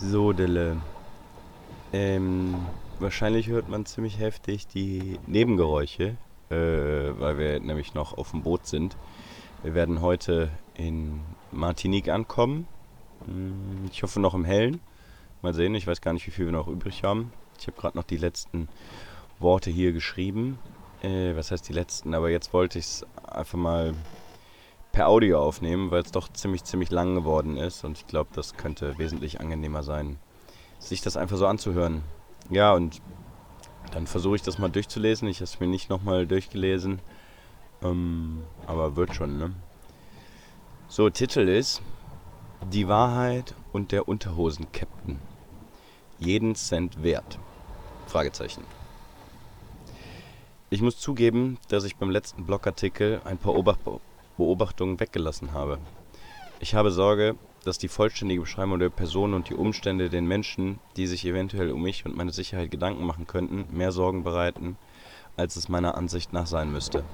So, Dille. Ähm, wahrscheinlich hört man ziemlich heftig die Nebengeräusche, äh, weil wir nämlich noch auf dem Boot sind. Wir werden heute in Martinique ankommen. Hm, Ich hoffe noch im Hellen. Mal sehen, ich weiß gar nicht, wie viel wir noch übrig haben. Ich habe gerade noch die letzten Worte hier geschrieben. Äh, was heißt die letzten? Aber jetzt wollte ich es einfach mal per Audio aufnehmen, weil es doch ziemlich, ziemlich lang geworden ist. Und ich glaube, das könnte wesentlich angenehmer sein, sich das einfach so anzuhören. Ja, und dann versuche ich das mal durchzulesen. Ich habe es mir nicht nochmal durchgelesen. Ähm, aber wird schon, ne? So, Titel ist Die Wahrheit und der Unterhosen-Captain. Jeden Cent wert. Fragezeichen. Ich muss zugeben, dass ich beim letzten Blogartikel ein paar Obacht Beobachtungen weggelassen habe. Ich habe Sorge, dass die vollständige Beschreibung der Person und die Umstände den Menschen, die sich eventuell um mich und meine Sicherheit Gedanken machen könnten, mehr Sorgen bereiten, als es meiner Ansicht nach sein müsste.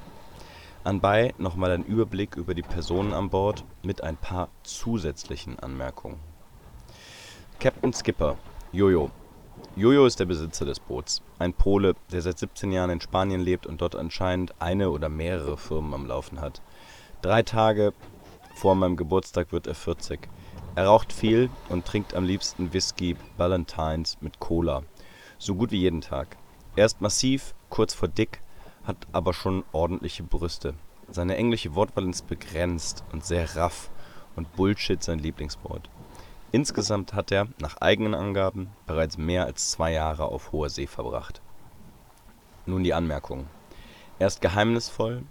Anbei nochmal ein Überblick über die Personen an Bord mit ein paar zusätzlichen Anmerkungen. Captain Skipper, Jojo. Jojo ist der Besitzer des Boots. Ein Pole, der seit 17 Jahren in Spanien lebt und dort anscheinend eine oder mehrere Firmen am Laufen hat. Drei Tage vor meinem Geburtstag wird er 40. Er raucht viel und trinkt am liebsten Whisky Ballantines mit Cola. So gut wie jeden Tag. Er ist massiv, kurz vor dick, hat aber schon ordentliche Brüste. Seine englische Wortwahl ist begrenzt und sehr raff und Bullshit sein Lieblingswort. Insgesamt hat er, nach eigenen Angaben, bereits mehr als zwei Jahre auf hoher See verbracht. Nun die Anmerkung. Er ist geheimnisvoll,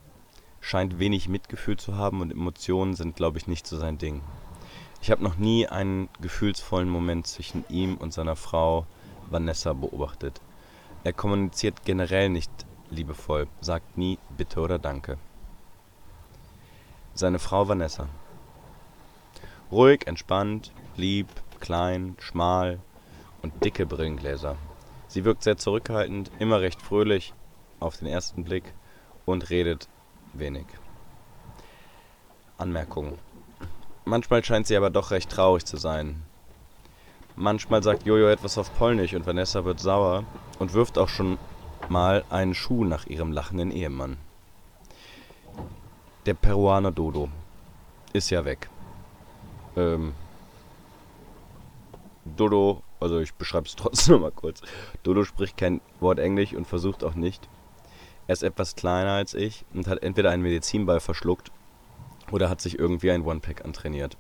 scheint wenig Mitgefühl zu haben und Emotionen sind, glaube ich, nicht so sein Ding. Ich habe noch nie einen gefühlsvollen Moment zwischen ihm und seiner Frau Vanessa beobachtet. Er kommuniziert generell nicht liebevoll, sagt nie Bitte oder Danke. Seine Frau Vanessa. Ruhig, entspannt, lieb, klein, schmal und dicke Brillengläser. Sie wirkt sehr zurückhaltend, immer recht fröhlich auf den ersten Blick und redet wenig. Anmerkung. Manchmal scheint sie aber doch recht traurig zu sein. Manchmal sagt Jojo etwas auf Polnisch und Vanessa wird sauer und wirft auch schon mal einen Schuh nach ihrem lachenden Ehemann. Der Peruaner Dodo ist ja weg. Ähm, Dodo, also ich beschreibe es trotzdem nochmal kurz. Dodo spricht kein Wort Englisch und versucht auch nicht. Er ist etwas kleiner als ich und hat entweder einen Medizinball verschluckt oder hat sich irgendwie ein One-Pack antrainiert.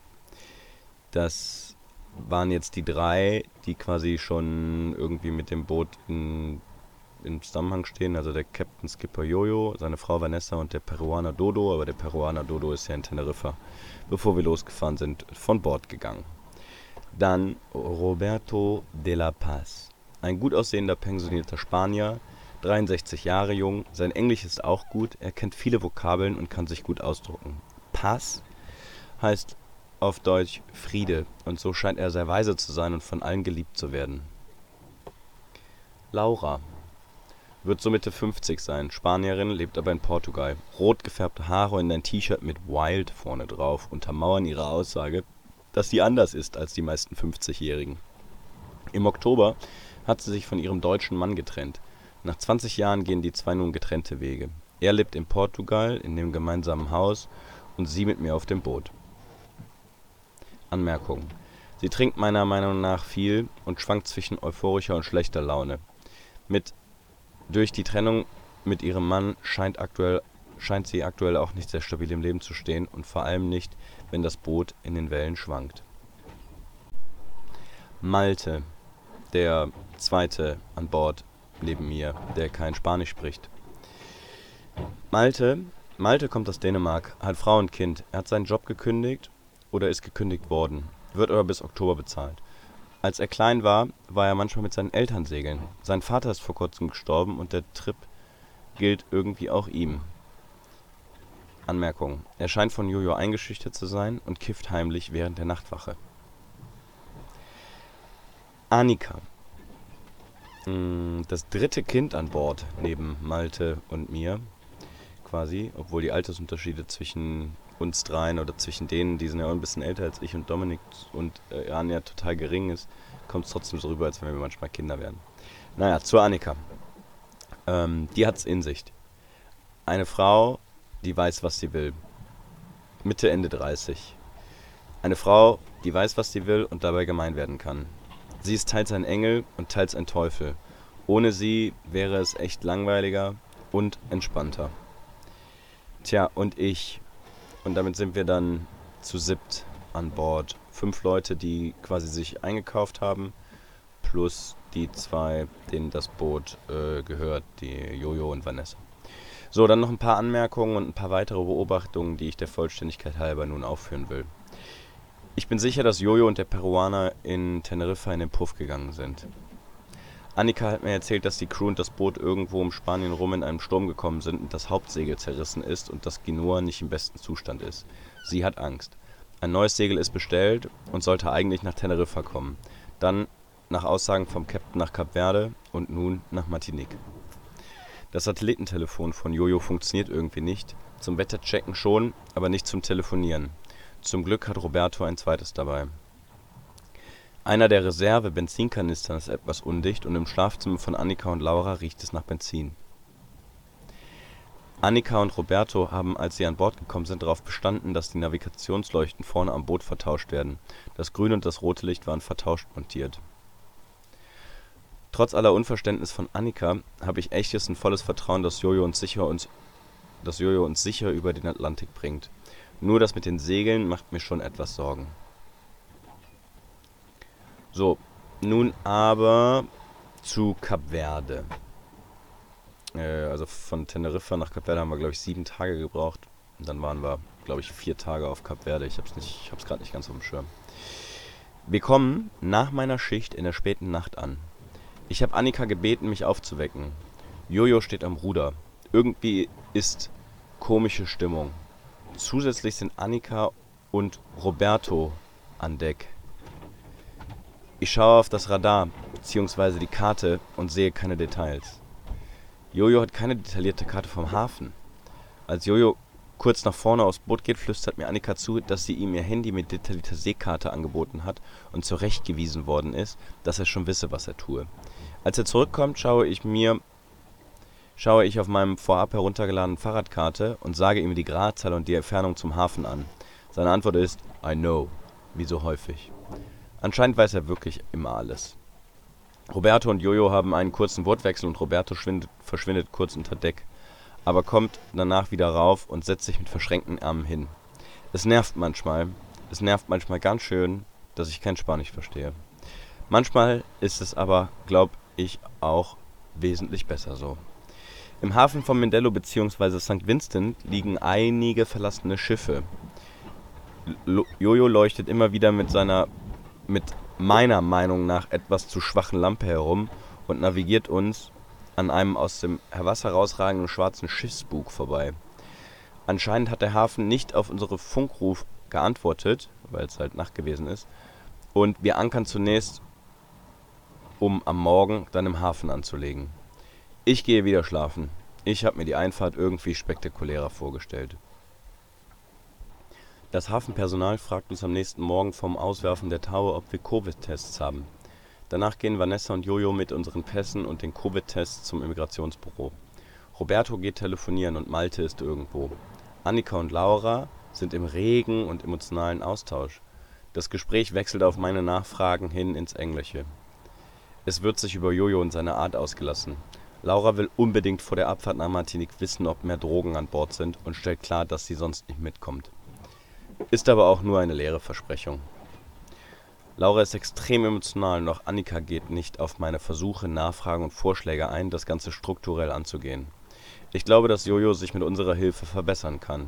Das waren jetzt die drei, die quasi schon irgendwie mit dem Boot in, im Zusammenhang stehen. Also der Captain Skipper Jojo, seine Frau Vanessa und der Peruaner Dodo. Aber der Peruaner Dodo ist ja in Teneriffa, bevor wir losgefahren sind, von Bord gegangen. Dann Roberto de la Paz. Ein gut aussehender pensionierter Spanier, 63 Jahre jung, sein Englisch ist auch gut, er kennt viele Vokabeln und kann sich gut ausdrucken. Paz heißt auf Deutsch Friede und so scheint er sehr weise zu sein und von allen geliebt zu werden. Laura wird so Mitte 50 sein, Spanierin, lebt aber in Portugal. Rot gefärbte Haare und ein T-Shirt mit Wild vorne drauf untermauern ihre Aussage, dass sie anders ist als die meisten 50-Jährigen. Im Oktober hat sie sich von ihrem deutschen Mann getrennt. Nach 20 Jahren gehen die zwei nun getrennte Wege. Er lebt in Portugal in dem gemeinsamen Haus und sie mit mir auf dem Boot. Anmerkung. Sie trinkt meiner Meinung nach viel und schwankt zwischen euphorischer und schlechter Laune. Mit durch die Trennung mit ihrem Mann scheint aktuell scheint sie aktuell auch nicht sehr stabil im Leben zu stehen und vor allem nicht, wenn das Boot in den Wellen schwankt. Malte, der zweite an Bord neben mir, der kein Spanisch spricht. Malte, Malte kommt aus Dänemark, hat Frau und Kind. Er hat seinen Job gekündigt oder ist gekündigt worden, wird aber bis Oktober bezahlt. Als er klein war, war er manchmal mit seinen Eltern segeln. Sein Vater ist vor kurzem gestorben und der Trip gilt irgendwie auch ihm. Anmerkung. Er scheint von Jojo eingeschüchtert zu sein und kifft heimlich während der Nachtwache. Annika. Mm, Das dritte Kind an Bord, neben Malte und mir, quasi, obwohl die Altersunterschiede zwischen uns dreien oder zwischen denen, die sind ja auch ein bisschen älter als ich und Dominik und äh, Anja total gering ist, kommt es trotzdem so rüber, als wenn wir manchmal Kinder werden. Naja, zur Annika. Ähm, die es in sich. Eine Frau, die weiß, was sie will. Mitte, Ende 30. Eine Frau, die weiß, was sie will und dabei gemein werden kann. Sie ist teils ein Engel und teils ein Teufel. Ohne sie wäre es echt langweiliger und entspannter. Tja, und ich. Und damit sind wir dann zu siebt an Bord. Fünf Leute, die quasi sich eingekauft haben, plus die zwei, denen das Boot äh, gehört, die Jojo und Vanessa. So, dann noch ein paar Anmerkungen und ein paar weitere Beobachtungen, die ich der Vollständigkeit halber nun aufführen will. Ich bin sicher, dass Jojo und der Peruaner in Teneriffa in den Puff gegangen sind. Annika hat mir erzählt, dass die Crew und das Boot irgendwo um Spanien rum in einen Sturm gekommen sind und das Hauptsegel zerrissen ist und dass Genoa nicht im besten Zustand ist. Sie hat Angst. Ein neues Segel ist bestellt und sollte eigentlich nach Teneriffa kommen. Dann nach Aussagen vom Captain nach Kap Verde und nun nach Martinique. Das Satellitentelefon von Jojo funktioniert irgendwie nicht. Zum Wetterchecken schon, aber nicht zum Telefonieren. Zum Glück hat Roberto ein zweites dabei. Einer der Reserve-Benzinkanistern ist etwas undicht und im Schlafzimmer von Annika und Laura riecht es nach Benzin. Annika und Roberto haben, als sie an Bord gekommen sind, darauf bestanden, dass die Navigationsleuchten vorne am Boot vertauscht werden. Das grüne und das rote Licht waren vertauscht montiert Trotz aller Unverständnis von Annika habe ich echtes und volles Vertrauen, dass Jojo uns sicher uns dass Jojo uns sicher über den Atlantik bringt. Nur das mit den Segeln macht mir schon etwas Sorgen. So, nun aber zu Kap Verde. Äh, also von Teneriffa nach Kap Verde haben wir, glaube ich, sieben Tage gebraucht. Und dann waren wir, glaube ich, vier Tage auf Kap Verde. Ich habe es gerade nicht ganz auf dem Schirm. Wir kommen nach meiner Schicht in der späten Nacht an. Ich habe Annika gebeten, mich aufzuwecken. Jojo steht am Ruder. Irgendwie ist komische Stimmung. Zusätzlich sind Annika und Roberto an Deck. Ich schaue auf das Radar bzw. die Karte und sehe keine Details. Jojo hat keine detaillierte Karte vom Hafen. Als Jojo kurz nach vorne aufs Boot geht, flüstert mir Annika zu, dass sie ihm ihr Handy mit detaillierter Seekarte angeboten hat und zurechtgewiesen worden ist, dass er schon wisse, was er tue. Als er zurückkommt, schaue ich mir schaue ich auf meinem vorab heruntergeladenen Fahrradkarte und sage ihm die Gradzahl und die Entfernung zum Hafen an. Seine Antwort ist I know, wie so häufig. Anscheinend weiß er wirklich immer alles. Roberto und Jojo haben einen kurzen Wortwechsel und Roberto verschwindet kurz unter Deck, aber kommt danach wieder rauf und setzt sich mit verschränkten Armen hin. Es nervt manchmal, es nervt manchmal ganz schön, dass ich kein Spanisch verstehe. Manchmal ist es aber, glaub ich auch wesentlich besser so. Im Hafen von Mindelo bzw. St. Vincent liegen einige verlassene Schiffe. Jojo leuchtet immer wieder mit seiner, mit meiner Meinung nach etwas zu schwachen Lampe herum und navigiert uns an einem aus dem Wasser rausragenden schwarzen Schiffsbug vorbei. Anscheinend hat der Hafen nicht auf unsere Funkruf geantwortet, weil es halt Nacht gewesen ist, und wir ankern zunächst um am Morgen dann im Hafen anzulegen. Ich gehe wieder schlafen. Ich habe mir die Einfahrt irgendwie spektakulärer vorgestellt. Das Hafenpersonal fragt uns am nächsten Morgen vom Auswerfen der Taue, ob wir Covid-Tests haben. Danach gehen Vanessa und Jojo mit unseren Pässen und den Covid-Tests zum Immigrationsbüro. Roberto geht telefonieren und Malte ist irgendwo. Annika und Laura sind im regen und emotionalen Austausch. Das Gespräch wechselt auf meine Nachfragen hin ins Englische. Es wird sich über Jojo und seine Art ausgelassen. Laura will unbedingt vor der Abfahrt nach Martinique wissen, ob mehr Drogen an Bord sind und stellt klar, dass sie sonst nicht mitkommt. Ist aber auch nur eine leere Versprechung. Laura ist extrem emotional auch Annika geht nicht auf meine Versuche, Nachfragen und Vorschläge ein, das Ganze strukturell anzugehen. Ich glaube, dass Jojo sich mit unserer Hilfe verbessern kann.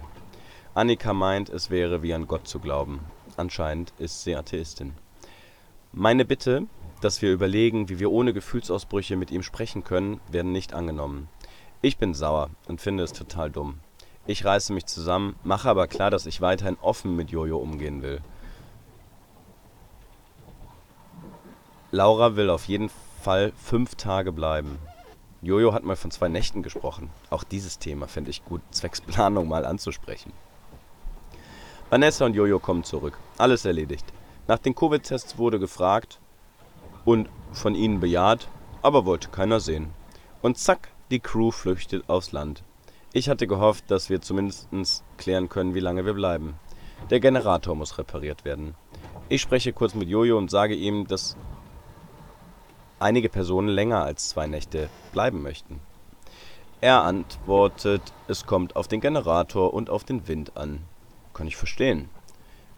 Annika meint, es wäre wie an Gott zu glauben. Anscheinend ist sie Atheistin. Meine Bitte, dass wir überlegen, wie wir ohne Gefühlsausbrüche mit ihm sprechen können, werden nicht angenommen. Ich bin sauer und finde es total dumm. Ich reiße mich zusammen, mache aber klar, dass ich weiterhin offen mit Jojo umgehen will. Laura will auf jeden Fall fünf Tage bleiben. Jojo hat mal von zwei Nächten gesprochen. Auch dieses Thema fände ich gut, zwecks Planung mal anzusprechen. Vanessa und Jojo kommen zurück. Alles erledigt. Nach den Covid-Tests wurde gefragt und von ihnen bejaht, aber wollte keiner sehen. Und zack, die Crew flüchtet aufs Land. Ich hatte gehofft, dass wir zumindest klären können, wie lange wir bleiben. Der Generator muss repariert werden. Ich spreche kurz mit Jojo und sage ihm, dass einige Personen länger als zwei Nächte bleiben möchten. Er antwortet, es kommt auf den Generator und auf den Wind an. Kann ich verstehen.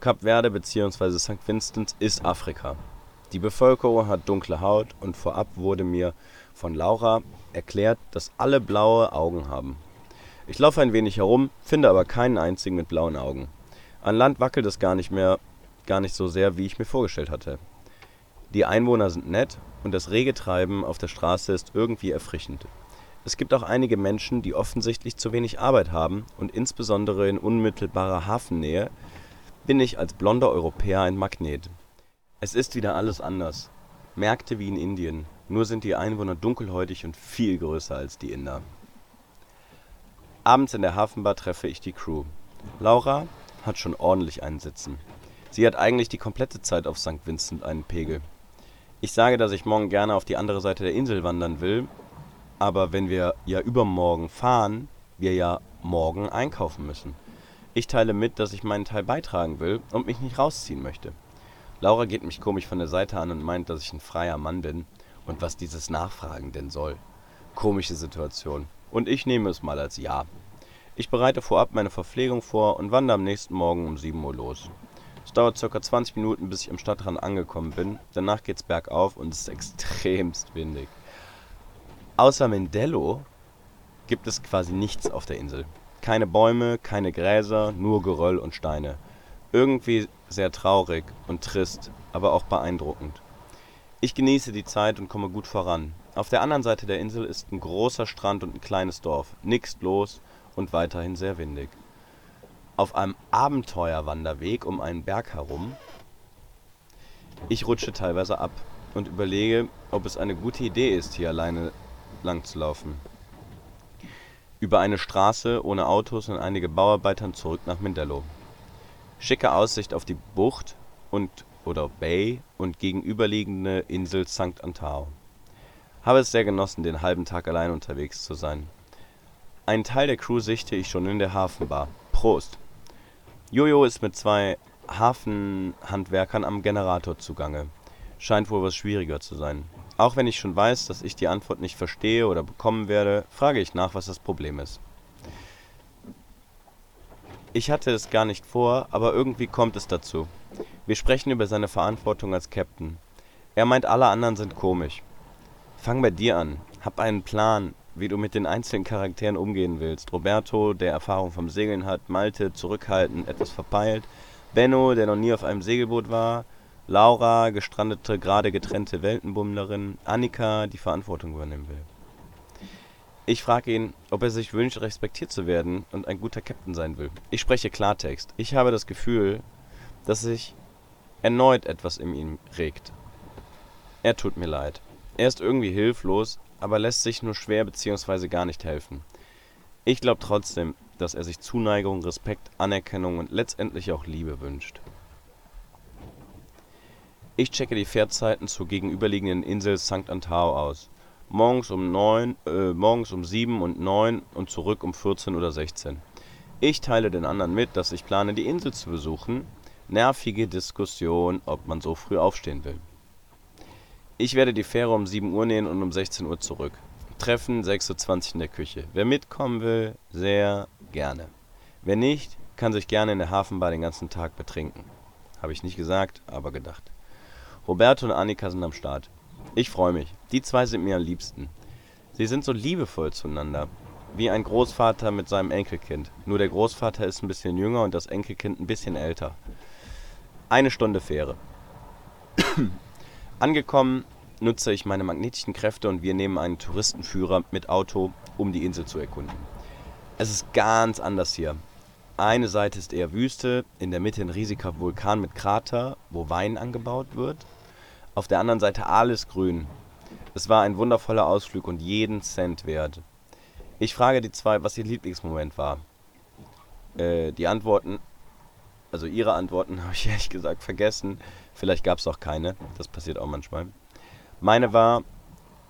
Kap Verde bzw. St. Vincent ist Afrika. Die Bevölkerung hat dunkle Haut und vorab wurde mir von Laura erklärt, dass alle blaue Augen haben. Ich laufe ein wenig herum, finde aber keinen einzigen mit blauen Augen. An Land wackelt es gar nicht mehr, gar nicht so sehr, wie ich mir vorgestellt hatte. Die Einwohner sind nett und das rege Treiben auf der Straße ist irgendwie erfrischend. Es gibt auch einige Menschen, die offensichtlich zu wenig Arbeit haben und insbesondere in unmittelbarer Hafennähe bin ich als blonder Europäer ein Magnet. Es ist wieder alles anders. Märkte wie in Indien, nur sind die Einwohner dunkelhäutig und viel größer als die Inder. Abends in der Hafenbar treffe ich die Crew. Laura hat schon ordentlich einen Sitzen. Sie hat eigentlich die komplette Zeit auf St. Vincent einen Pegel. Ich sage, dass ich morgen gerne auf die andere Seite der Insel wandern will, aber wenn wir ja übermorgen fahren, wir ja morgen einkaufen müssen. Ich teile mit, dass ich meinen Teil beitragen will und mich nicht rausziehen möchte. Laura geht mich komisch von der Seite an und meint, dass ich ein freier Mann bin und was dieses Nachfragen denn soll. Komische Situation. Und ich nehme es mal als Ja. Ich bereite vorab meine Verpflegung vor und wandere am nächsten Morgen um 7 Uhr los. Es dauert ca. 20 Minuten, bis ich am Stadtrand angekommen bin. Danach geht's bergauf und es ist extremst windig. Außer Mendello gibt es quasi nichts auf der Insel. Keine Bäume, keine Gräser, nur Geröll und Steine. Irgendwie sehr traurig und trist, aber auch beeindruckend. Ich genieße die Zeit und komme gut voran. Auf der anderen Seite der Insel ist ein großer Strand und ein kleines Dorf. Nix los und weiterhin sehr windig. Auf einem Abenteuerwanderweg um einen Berg herum. Ich rutsche teilweise ab und überlege, ob es eine gute Idee ist, hier alleine lang zu laufen über eine Straße ohne Autos und einige Bauarbeitern zurück nach Mindelo. Schicke Aussicht auf die Bucht und oder Bay und gegenüberliegende Insel St. Antao. Habe es sehr genossen, den halben Tag allein unterwegs zu sein. Einen Teil der Crew sichte ich schon in der Hafenbar. Prost! Jojo ist mit zwei Hafenhandwerkern am Generator zugange. Scheint wohl was schwieriger zu sein. Auch wenn ich schon weiß, dass ich die Antwort nicht verstehe oder bekommen werde, frage ich nach, was das Problem ist. Ich hatte es gar nicht vor, aber irgendwie kommt es dazu. Wir sprechen über seine Verantwortung als Captain. Er meint, alle anderen sind komisch. Fang bei dir an. Hab einen Plan, wie du mit den einzelnen Charakteren umgehen willst. Roberto, der Erfahrung vom Segeln hat, Malte, zurückhaltend, etwas verpeilt, Benno, der noch nie auf einem Segelboot war, Laura, gestrandete, gerade getrennte Weltenbummlerin, Annika, die Verantwortung übernehmen will. Ich frage ihn, ob er sich wünscht, respektiert zu werden und ein guter Captain sein will. Ich spreche Klartext. Ich habe das Gefühl, dass sich erneut etwas in ihm regt. Er tut mir leid. Er ist irgendwie hilflos, aber lässt sich nur schwer bzw. gar nicht helfen. Ich glaube trotzdem, dass er sich Zuneigung, Respekt, Anerkennung und letztendlich auch Liebe wünscht. Ich checke die Fährzeiten zur gegenüberliegenden Insel St. Antao aus. Morgens um neun, äh, morgens um 7 und 9 und zurück um 14 oder 16. Ich teile den anderen mit, dass ich plane, die Insel zu besuchen. Nervige Diskussion, ob man so früh aufstehen will. Ich werde die Fähre um 7 Uhr nehmen und um 16 Uhr zurück. Treffen 6.20 Uhr in der Küche. Wer mitkommen will, sehr gerne. Wer nicht, kann sich gerne in der Hafenbar den ganzen Tag betrinken. Habe ich nicht gesagt, aber gedacht. Roberto und Annika sind am Start. Ich freue mich. Die zwei sind mir am liebsten. Sie sind so liebevoll zueinander. Wie ein Großvater mit seinem Enkelkind. Nur der Großvater ist ein bisschen jünger und das Enkelkind ein bisschen älter. Eine Stunde Fähre. Angekommen nutze ich meine magnetischen Kräfte und wir nehmen einen Touristenführer mit Auto, um die Insel zu erkunden. Es ist ganz anders hier. Eine Seite ist eher Wüste, in der Mitte ein riesiger Vulkan mit Krater, wo Wein angebaut wird auf der anderen Seite alles grün. Es war ein wundervoller Ausflug und jeden Cent wert. Ich frage die zwei, was ihr Lieblingsmoment war. Äh, die antworten, also ihre Antworten habe ich ehrlich gesagt vergessen. Vielleicht gab es auch keine. Das passiert auch manchmal. Meine war,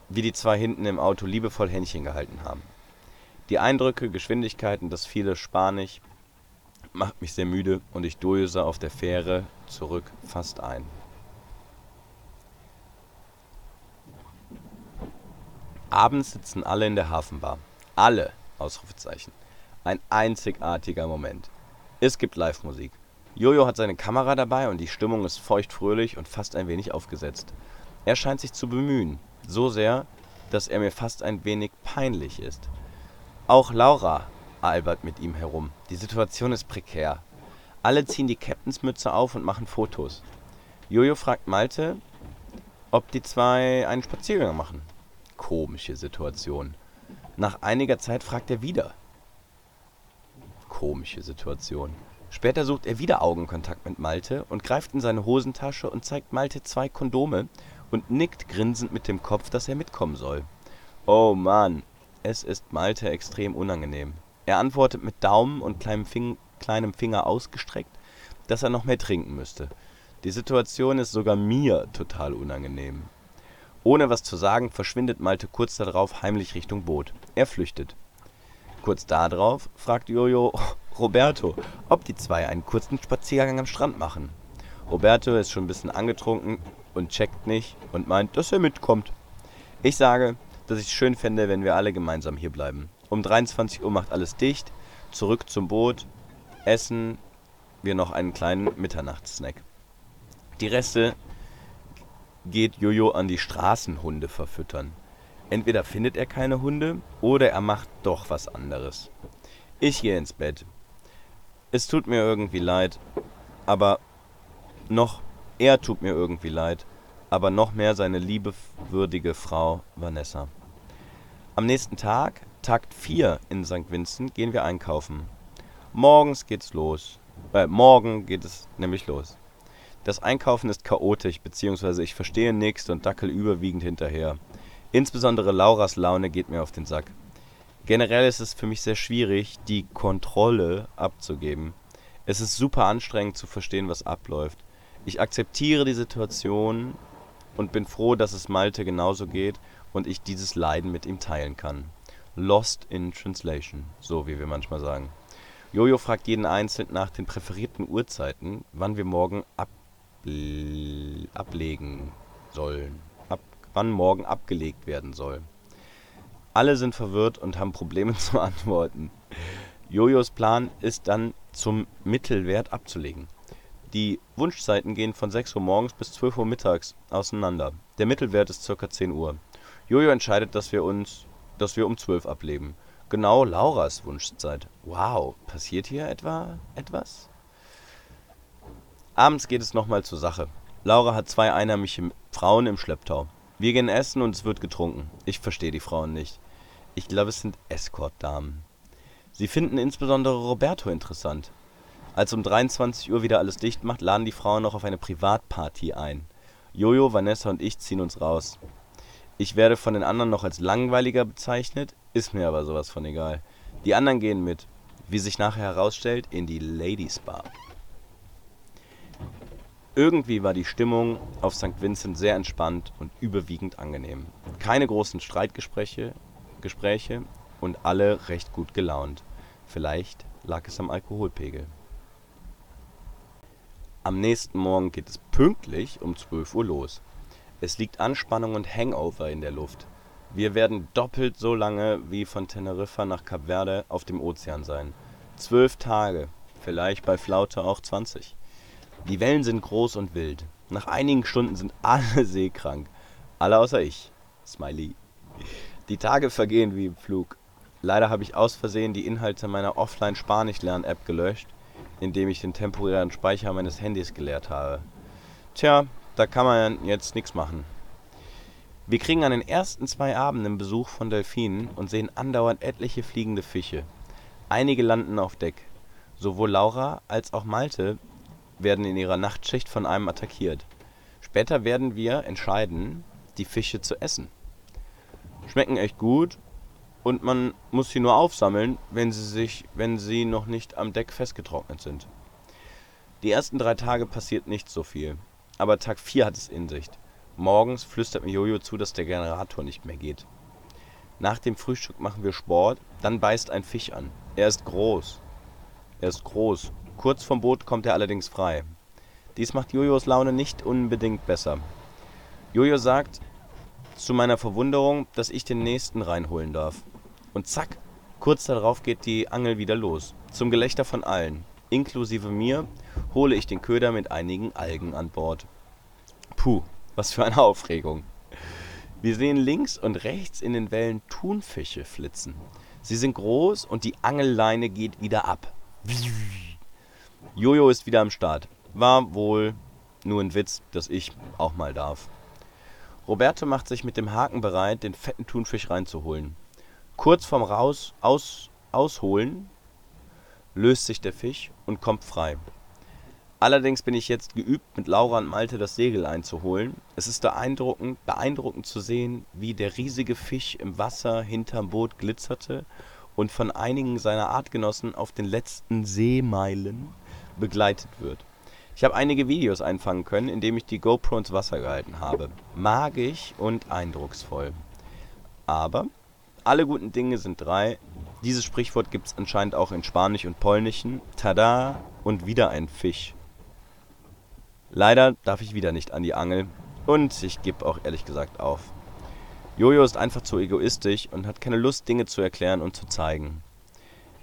wie die zwei hinten im Auto liebevoll Händchen gehalten haben. Die Eindrücke, Geschwindigkeiten, das viele Spanisch macht mich sehr müde und ich döse auf der Fähre zurück fast ein. Abends sitzen alle in der Hafenbar. Alle! Ausrufezeichen. Ein einzigartiger Moment. Es gibt Live-Musik. Jojo hat seine Kamera dabei und die Stimmung ist feuchtfröhlich und fast ein wenig aufgesetzt. Er scheint sich zu bemühen. So sehr, dass er mir fast ein wenig peinlich ist. Auch Laura albert mit ihm herum. Die Situation ist prekär. Alle ziehen die Captainsmütze auf und machen Fotos. Jojo fragt Malte, ob die zwei einen Spaziergang machen. Komische Situation. Nach einiger Zeit fragt er wieder. Komische Situation. Später sucht er wieder Augenkontakt mit Malte und greift in seine Hosentasche und zeigt Malte zwei Kondome und nickt grinsend mit dem Kopf, dass er mitkommen soll. Oh Mann, es ist Malte extrem unangenehm. Er antwortet mit Daumen und kleinem, Fing kleinem Finger ausgestreckt, dass er noch mehr trinken müsste. Die Situation ist sogar mir total unangenehm. Ohne was zu sagen, verschwindet Malte kurz darauf heimlich Richtung Boot. Er flüchtet. Kurz darauf fragt Jojo Roberto, ob die zwei einen kurzen Spaziergang am Strand machen. Roberto ist schon ein bisschen angetrunken und checkt nicht und meint, dass er mitkommt. Ich sage, dass ich es schön fände, wenn wir alle gemeinsam hier bleiben. Um 23 Uhr macht alles dicht, zurück zum Boot, essen wir noch einen kleinen Mitternachtssnack. Die Reste geht Jojo an die Straßenhunde verfüttern. Entweder findet er keine Hunde oder er macht doch was anderes. Ich gehe ins Bett. Es tut mir irgendwie leid, aber noch er tut mir irgendwie leid, aber noch mehr seine liebewürdige Frau Vanessa. Am nächsten Tag, Takt 4 in St. Vincent, gehen wir einkaufen. Morgens geht's los. Äh, morgen geht es nämlich los. Das Einkaufen ist chaotisch, beziehungsweise ich verstehe nichts und dackel überwiegend hinterher. Insbesondere Lauras Laune geht mir auf den Sack. Generell ist es für mich sehr schwierig, die Kontrolle abzugeben. Es ist super anstrengend zu verstehen, was abläuft. Ich akzeptiere die Situation und bin froh, dass es Malte genauso geht und ich dieses Leiden mit ihm teilen kann. Lost in Translation, so wie wir manchmal sagen. Jojo fragt jeden Einzelnen nach den präferierten Uhrzeiten, wann wir morgen ab ablegen sollen. Ab wann morgen abgelegt werden soll. Alle sind verwirrt und haben Probleme zu antworten. Jojos Plan ist dann zum Mittelwert abzulegen. Die Wunschzeiten gehen von 6 Uhr morgens bis 12 Uhr mittags auseinander. Der Mittelwert ist ca. 10 Uhr. Jojo entscheidet, dass wir uns, dass wir um 12 ableben. Genau Lauras Wunschzeit. Wow, passiert hier etwa etwas? Abends geht es nochmal zur Sache. Laura hat zwei einheimische Frauen im Schlepptau. Wir gehen essen und es wird getrunken. Ich verstehe die Frauen nicht. Ich glaube, es sind Escort-Damen. Sie finden insbesondere Roberto interessant. Als um 23 Uhr wieder alles dicht macht, laden die Frauen noch auf eine Privatparty ein. Jojo, Vanessa und ich ziehen uns raus. Ich werde von den anderen noch als langweiliger bezeichnet, ist mir aber sowas von egal. Die anderen gehen mit, wie sich nachher herausstellt, in die Ladies Bar. Irgendwie war die Stimmung auf St. Vincent sehr entspannt und überwiegend angenehm. Keine großen Streitgespräche Gespräche und alle recht gut gelaunt. Vielleicht lag es am Alkoholpegel. Am nächsten Morgen geht es pünktlich um 12 Uhr los. Es liegt Anspannung und Hangover in der Luft. Wir werden doppelt so lange wie von Teneriffa nach Kap Verde auf dem Ozean sein. Zwölf Tage, vielleicht bei Flaute auch 20. Die Wellen sind groß und wild. Nach einigen Stunden sind alle seekrank. Alle außer ich. Smiley. Die Tage vergehen wie im Flug. Leider habe ich aus Versehen die Inhalte meiner Offline-Spanisch-Lern-App gelöscht indem ich den temporären Speicher meines Handys geleert habe. Tja, da kann man jetzt nichts machen. Wir kriegen an den ersten zwei Abenden Besuch von Delfinen und sehen andauernd etliche fliegende Fische. Einige landen auf Deck. Sowohl Laura als auch Malte werden in ihrer Nachtschicht von einem attackiert. Später werden wir entscheiden, die Fische zu essen. Schmecken echt gut und man muss sie nur aufsammeln, wenn sie sich, wenn sie noch nicht am Deck festgetrocknet sind. Die ersten drei Tage passiert nicht so viel, aber Tag 4 hat es in sich. Morgens flüstert mir Jojo zu, dass der Generator nicht mehr geht. Nach dem Frühstück machen wir Sport, dann beißt ein Fisch an. Er ist groß. Er ist groß. Kurz vom Boot kommt er allerdings frei. Dies macht Jojos Laune nicht unbedingt besser. Jojo sagt zu meiner Verwunderung, dass ich den nächsten reinholen darf. Und zack, kurz darauf geht die Angel wieder los. Zum Gelächter von allen, inklusive mir, hole ich den Köder mit einigen Algen an Bord. Puh, was für eine Aufregung. Wir sehen links und rechts in den Wellen Thunfische flitzen. Sie sind groß und die Angelleine geht wieder ab. Jojo ist wieder am Start. War wohl nur ein Witz, dass ich auch mal darf. Roberto macht sich mit dem Haken bereit, den fetten Thunfisch reinzuholen. Kurz vorm Raus, aus, Ausholen löst sich der Fisch und kommt frei. Allerdings bin ich jetzt geübt, mit Laura und Malte das Segel einzuholen. Es ist beeindruckend, beeindruckend zu sehen, wie der riesige Fisch im Wasser hinterm Boot glitzerte und von einigen seiner Artgenossen auf den letzten Seemeilen begleitet wird. Ich habe einige Videos einfangen können, indem ich die GoPro ins Wasser gehalten habe. Magisch und eindrucksvoll. Aber alle guten Dinge sind drei. Dieses Sprichwort gibt es anscheinend auch in Spanisch und Polnischen. Tada und wieder ein Fisch. Leider darf ich wieder nicht an die Angel und ich gebe auch ehrlich gesagt auf. Jojo ist einfach zu egoistisch und hat keine Lust, Dinge zu erklären und zu zeigen.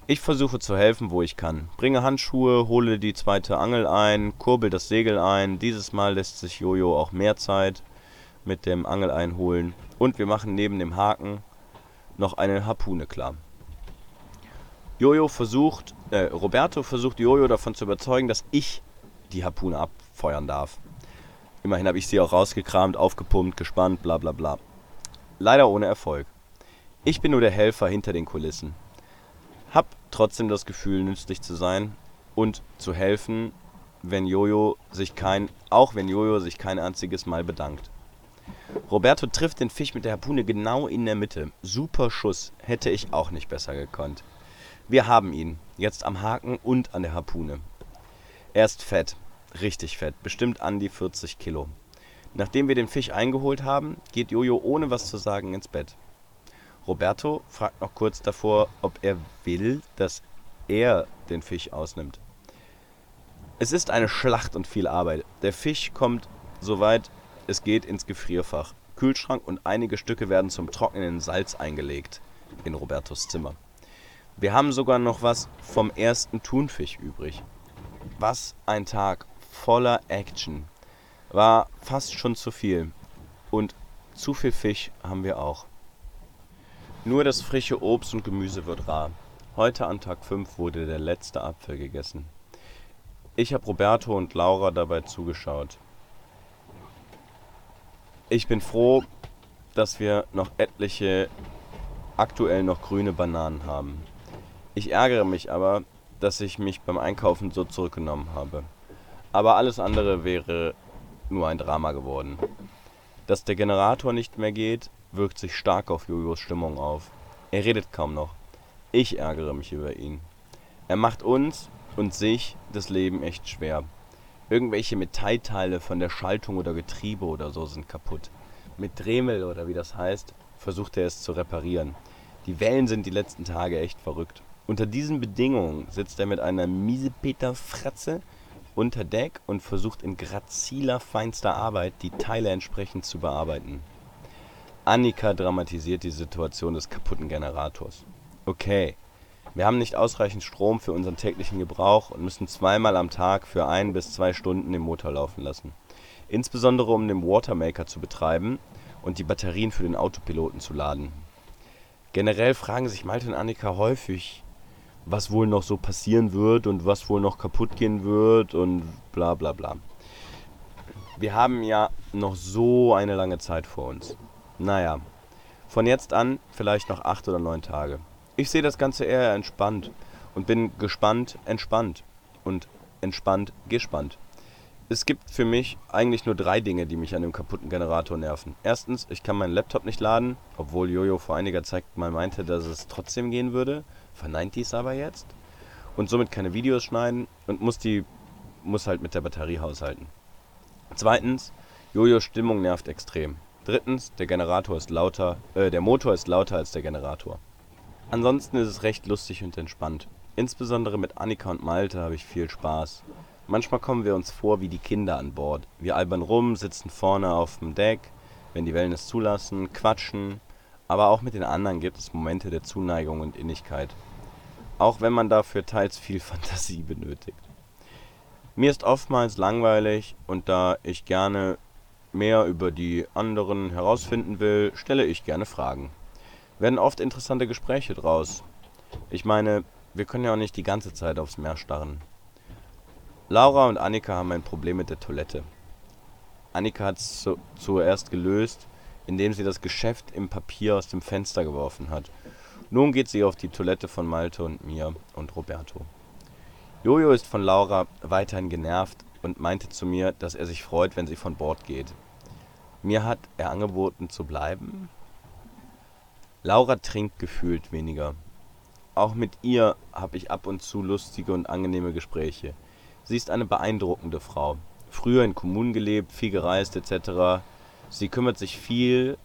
Ich versuche zu helfen, wo ich kann. Bringe Handschuhe, hole die zweite Angel ein, kurbel das Segel ein. Dieses Mal lässt sich Jojo auch mehr Zeit mit dem Angel einholen. Und wir machen neben dem Haken noch eine Harpune klar. Jojo versucht, äh, Roberto versucht Jojo davon zu überzeugen, dass ich die Harpune ab, feuern darf. Immerhin habe ich sie auch rausgekramt, aufgepumpt, gespannt, bla bla bla. Leider ohne Erfolg. Ich bin nur der Helfer hinter den Kulissen. Hab trotzdem das Gefühl, nützlich zu sein und zu helfen, wenn Jojo sich kein, auch wenn Jojo sich kein einziges Mal bedankt. Roberto trifft den Fisch mit der Harpune genau in der Mitte. Super Schuss, hätte ich auch nicht besser gekonnt. Wir haben ihn, jetzt am Haken und an der Harpune. Er ist fett, richtig fett, bestimmt an die 40 Kilo. Nachdem wir den Fisch eingeholt haben, geht Jojo ohne was zu sagen ins Bett. Roberto fragt noch kurz davor, ob er will, dass er den Fisch ausnimmt. Es ist eine Schlacht und viel Arbeit. Der Fisch kommt, soweit es geht, ins Gefrierfach. Kühlschrank und einige Stücke werden zum Trocknen in Salz eingelegt in Robertos Zimmer. Wir haben sogar noch was vom ersten Thunfisch übrig. Was ein Tag voller Action. War fast schon zu viel. Und zu viel Fisch haben wir auch. Nur das frische Obst und Gemüse wird rar. Heute an Tag 5 wurde der letzte Apfel gegessen. Ich habe Roberto und Laura dabei zugeschaut. Ich bin froh, dass wir noch etliche aktuell noch grüne Bananen haben. Ich ärgere mich aber, dass ich mich beim Einkaufen so zurückgenommen habe. Aber alles andere wäre nur ein Drama geworden. Dass der Generator nicht mehr geht, wirkt sich stark auf Jojos Stimmung auf. Er redet kaum noch. Ich ärgere mich über ihn. Er macht uns und sich das Leben echt schwer. Irgendwelche Metallteile von der Schaltung oder Getriebe oder so sind kaputt. Mit Dremel oder wie das heißt, versucht er es zu reparieren. Die Wellen sind die letzten Tage echt verrückt. Unter diesen Bedingungen sitzt er mit einer Miesepeter-Fratze unter Deck und versucht in graziler feinster Arbeit die Teile entsprechend zu bearbeiten. Annika dramatisiert die Situation des kaputten Generators. Okay, wir haben nicht ausreichend Strom für unseren täglichen Gebrauch und müssen zweimal am Tag für ein bis zwei Stunden den Motor laufen lassen. Insbesondere um den Watermaker zu betreiben und die Batterien für den Autopiloten zu laden. Generell fragen sich Malte und Annika häufig, was wohl noch so passieren wird und was wohl noch kaputt gehen wird und bla bla bla. Wir haben ja noch so eine lange Zeit vor uns. Naja, von jetzt an vielleicht noch acht oder neun Tage. Ich sehe das Ganze eher entspannt und bin gespannt, entspannt und entspannt, gespannt. Es gibt für mich eigentlich nur drei Dinge, die mich an dem kaputten Generator nerven. Erstens, ich kann meinen Laptop nicht laden, obwohl Jojo vor einiger Zeit mal meinte, dass es trotzdem gehen würde verneint dies aber jetzt und somit keine Videos schneiden und muss die muss halt mit der Batterie haushalten. Zweitens, Jojos Stimmung nervt extrem. Drittens, der Generator ist lauter, äh, der Motor ist lauter als der Generator. Ansonsten ist es recht lustig und entspannt. Insbesondere mit Annika und Malte habe ich viel Spaß. Manchmal kommen wir uns vor wie die Kinder an Bord. Wir albern rum, sitzen vorne auf dem Deck, wenn die Wellen es zulassen, quatschen, aber auch mit den anderen gibt es Momente der Zuneigung und Innigkeit. Auch wenn man dafür teils viel Fantasie benötigt. Mir ist oftmals langweilig und da ich gerne mehr über die anderen herausfinden will, stelle ich gerne Fragen. Werden oft interessante Gespräche draus. Ich meine, wir können ja auch nicht die ganze Zeit aufs Meer starren. Laura und Annika haben ein Problem mit der Toilette. Annika hat es zu, zuerst gelöst, indem sie das Geschäft im Papier aus dem Fenster geworfen hat. Nun geht sie auf die Toilette von Malte und mir und Roberto. Jojo ist von Laura weiterhin genervt und meinte zu mir, dass er sich freut, wenn sie von Bord geht. Mir hat er angeboten zu bleiben. Laura trinkt gefühlt weniger. Auch mit ihr habe ich ab und zu lustige und angenehme Gespräche. Sie ist eine beeindruckende Frau. Früher in Kommunen gelebt, viel gereist etc. Sie kümmert sich viel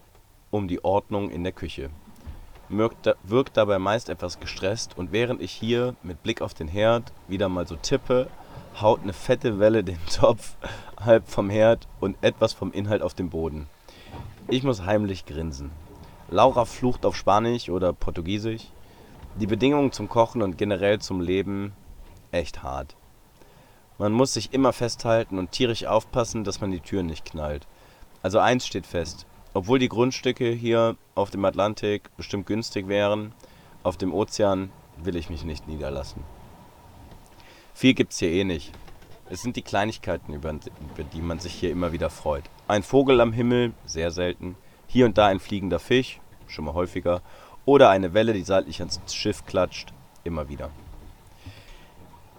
um die Ordnung in der Küche. Wirkt dabei meist etwas gestresst und während ich hier mit Blick auf den Herd wieder mal so tippe, haut eine fette Welle den Topf halb vom Herd und etwas vom Inhalt auf den Boden. Ich muss heimlich grinsen. Laura flucht auf Spanisch oder Portugiesisch. Die Bedingungen zum Kochen und generell zum Leben echt hart. Man muss sich immer festhalten und tierisch aufpassen, dass man die Türen nicht knallt. Also eins steht fest. Obwohl die Grundstücke hier auf dem Atlantik bestimmt günstig wären, auf dem Ozean will ich mich nicht niederlassen. Viel gibt's hier eh nicht. Es sind die Kleinigkeiten, über, über die man sich hier immer wieder freut. Ein Vogel am Himmel, sehr selten. Hier und da ein fliegender Fisch, schon mal häufiger. Oder eine Welle, die seitlich ans Schiff klatscht, immer wieder.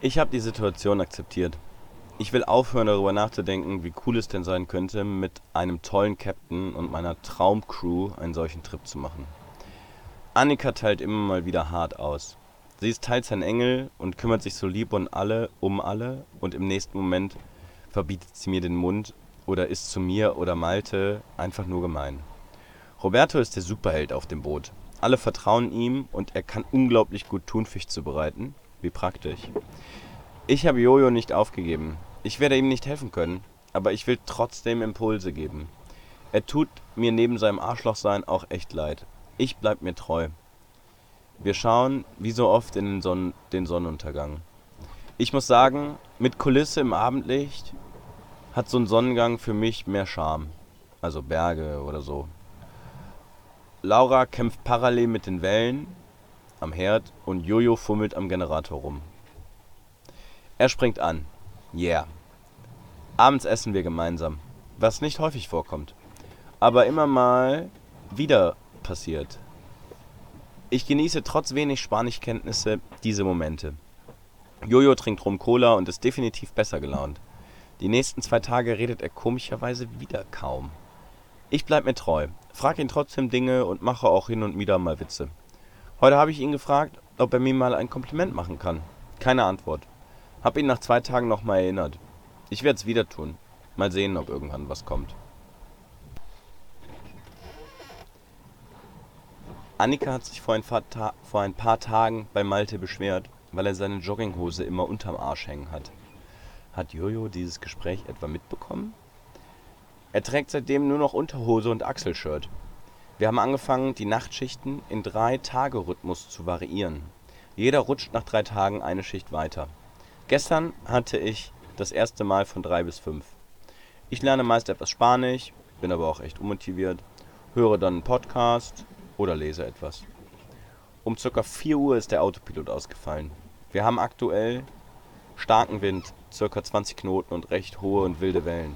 Ich habe die Situation akzeptiert. Ich will aufhören, darüber nachzudenken, wie cool es denn sein könnte, mit einem tollen Captain und meiner Traumcrew einen solchen Trip zu machen. Annika teilt immer mal wieder hart aus. Sie ist teils ein Engel und kümmert sich so lieb und alle um alle und im nächsten Moment verbietet sie mir den Mund oder ist zu mir oder Malte einfach nur gemein. Roberto ist der Superheld auf dem Boot. Alle vertrauen ihm und er kann unglaublich gut Thunfisch zubereiten wie praktisch. Ich habe Jojo nicht aufgegeben. Ich werde ihm nicht helfen können, aber ich will trotzdem Impulse geben. Er tut mir neben seinem Arschlochsein auch echt leid. Ich bleib mir treu. Wir schauen wie so oft in den, Sonn den Sonnenuntergang. Ich muss sagen, mit Kulisse im Abendlicht hat so ein Sonnengang für mich mehr Charme. Also Berge oder so. Laura kämpft parallel mit den Wellen am Herd und Jojo fummelt am Generator rum. Er springt an. Yeah. Abends essen wir gemeinsam, was nicht häufig vorkommt, aber immer mal wieder passiert. Ich genieße trotz wenig Spanischkenntnisse diese Momente. Jojo trinkt rum Cola und ist definitiv besser gelaunt. Die nächsten zwei Tage redet er komischerweise wieder kaum. Ich bleib mir treu, frag ihn trotzdem Dinge und mache auch hin und wieder mal Witze. Heute habe ich ihn gefragt, ob er mir mal ein Kompliment machen kann. Keine Antwort. Hab ihn nach zwei Tagen nochmal erinnert. Ich werde es wieder tun. Mal sehen, ob irgendwann was kommt. Annika hat sich vor ein, vor ein, paar Tagen bei Malte beschwert, weil er seine Jogginghose immer unterm Arsch hängen hat. Hat Jojo dieses Gespräch etwa mitbekommen? Er trägt seitdem nur noch Unterhose und Achselshirt. Wir haben angefangen, die Nachtschichten in drei Tage Rhythmus zu variieren. Jeder rutscht nach drei Tagen eine Schicht weiter. Gestern hatte ich das erste Mal von drei bis fünf. Ich lerne meist etwas Spanisch, bin aber auch echt unmotiviert, höre dann einen Podcast oder lese etwas. Um ca. 4 Uhr ist der Autopilot ausgefallen. Wir haben aktuell starken Wind, ca. 20 Knoten und recht hohe und wilde Wellen.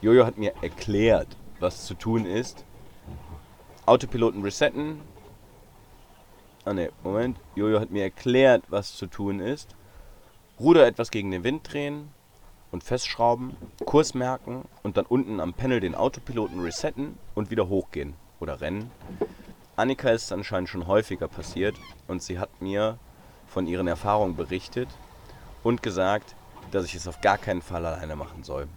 Jojo hat mir erklärt, was zu tun ist, Autopiloten resetten. Ah ne, Moment. Jojo hat mir erklärt, was zu tun ist. Ruder etwas gegen den Wind drehen und festschrauben, Kurs merken und dann unten am Panel den Autopiloten resetten und wieder hochgehen oder rennen. Annika ist anscheinend schon häufiger passiert und sie hat mir von ihren Erfahrungen berichtet und gesagt, dass ich es auf gar keinen Fall alleine machen soll.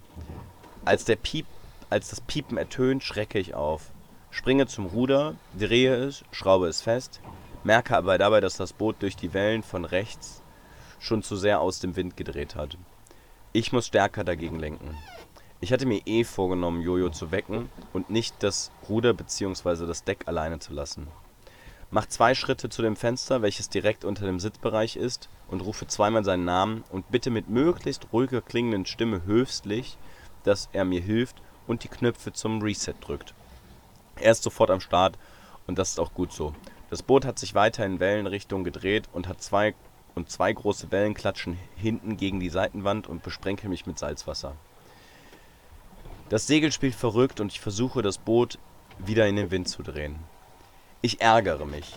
Als, der Piep, als das Piepen ertönt, schrecke ich auf, springe zum Ruder, drehe es, schraube es fest, merke aber dabei, dass das Boot durch die Wellen von rechts schon zu sehr aus dem Wind gedreht hat. Ich muss stärker dagegen lenken. Ich hatte mir eh vorgenommen, Jojo zu wecken und nicht das Ruder bzw. das Deck alleine zu lassen. Mach zwei Schritte zu dem Fenster, welches direkt unter dem Sitzbereich ist, und rufe zweimal seinen Namen und bitte mit möglichst ruhiger klingenden Stimme höflich, dass er mir hilft und die Knöpfe zum Reset drückt. Er ist sofort am Start und das ist auch gut so. Das Boot hat sich weiter in Wellenrichtung gedreht und hat zwei und zwei große Wellen klatschen hinten gegen die Seitenwand und besprenkeln mich mit Salzwasser. Das Segel spielt verrückt und ich versuche das Boot wieder in den Wind zu drehen. Ich ärgere mich.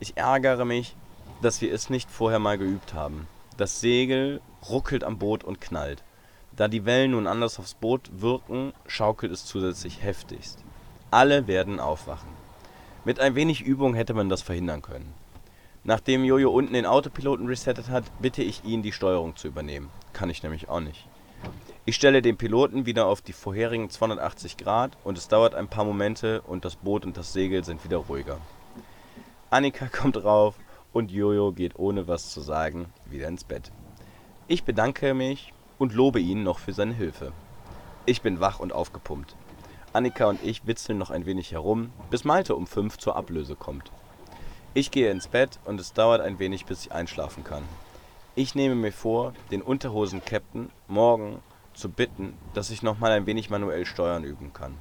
Ich ärgere mich, dass wir es nicht vorher mal geübt haben. Das Segel ruckelt am Boot und knallt. Da die Wellen nun anders aufs Boot wirken, schaukelt es zusätzlich heftigst. Alle werden aufwachen. Mit ein wenig Übung hätte man das verhindern können. Nachdem Jojo unten den Autopiloten resettet hat, bitte ich ihn, die Steuerung zu übernehmen. Kann ich nämlich auch nicht. Ich stelle den Piloten wieder auf die vorherigen 280 Grad und es dauert ein paar Momente und das Boot und das Segel sind wieder ruhiger. Annika kommt rauf und Jojo geht ohne was zu sagen wieder ins Bett. Ich bedanke mich und lobe ihn noch für seine Hilfe. Ich bin wach und aufgepumpt. Annika und ich witzeln noch ein wenig herum, bis Malte um fünf zur Ablöse kommt. Ich gehe ins Bett und es dauert ein wenig, bis ich einschlafen kann. Ich nehme mir vor, den Unterhosen-Captain morgen zu bitten, dass ich nochmal ein wenig manuell Steuern üben kann.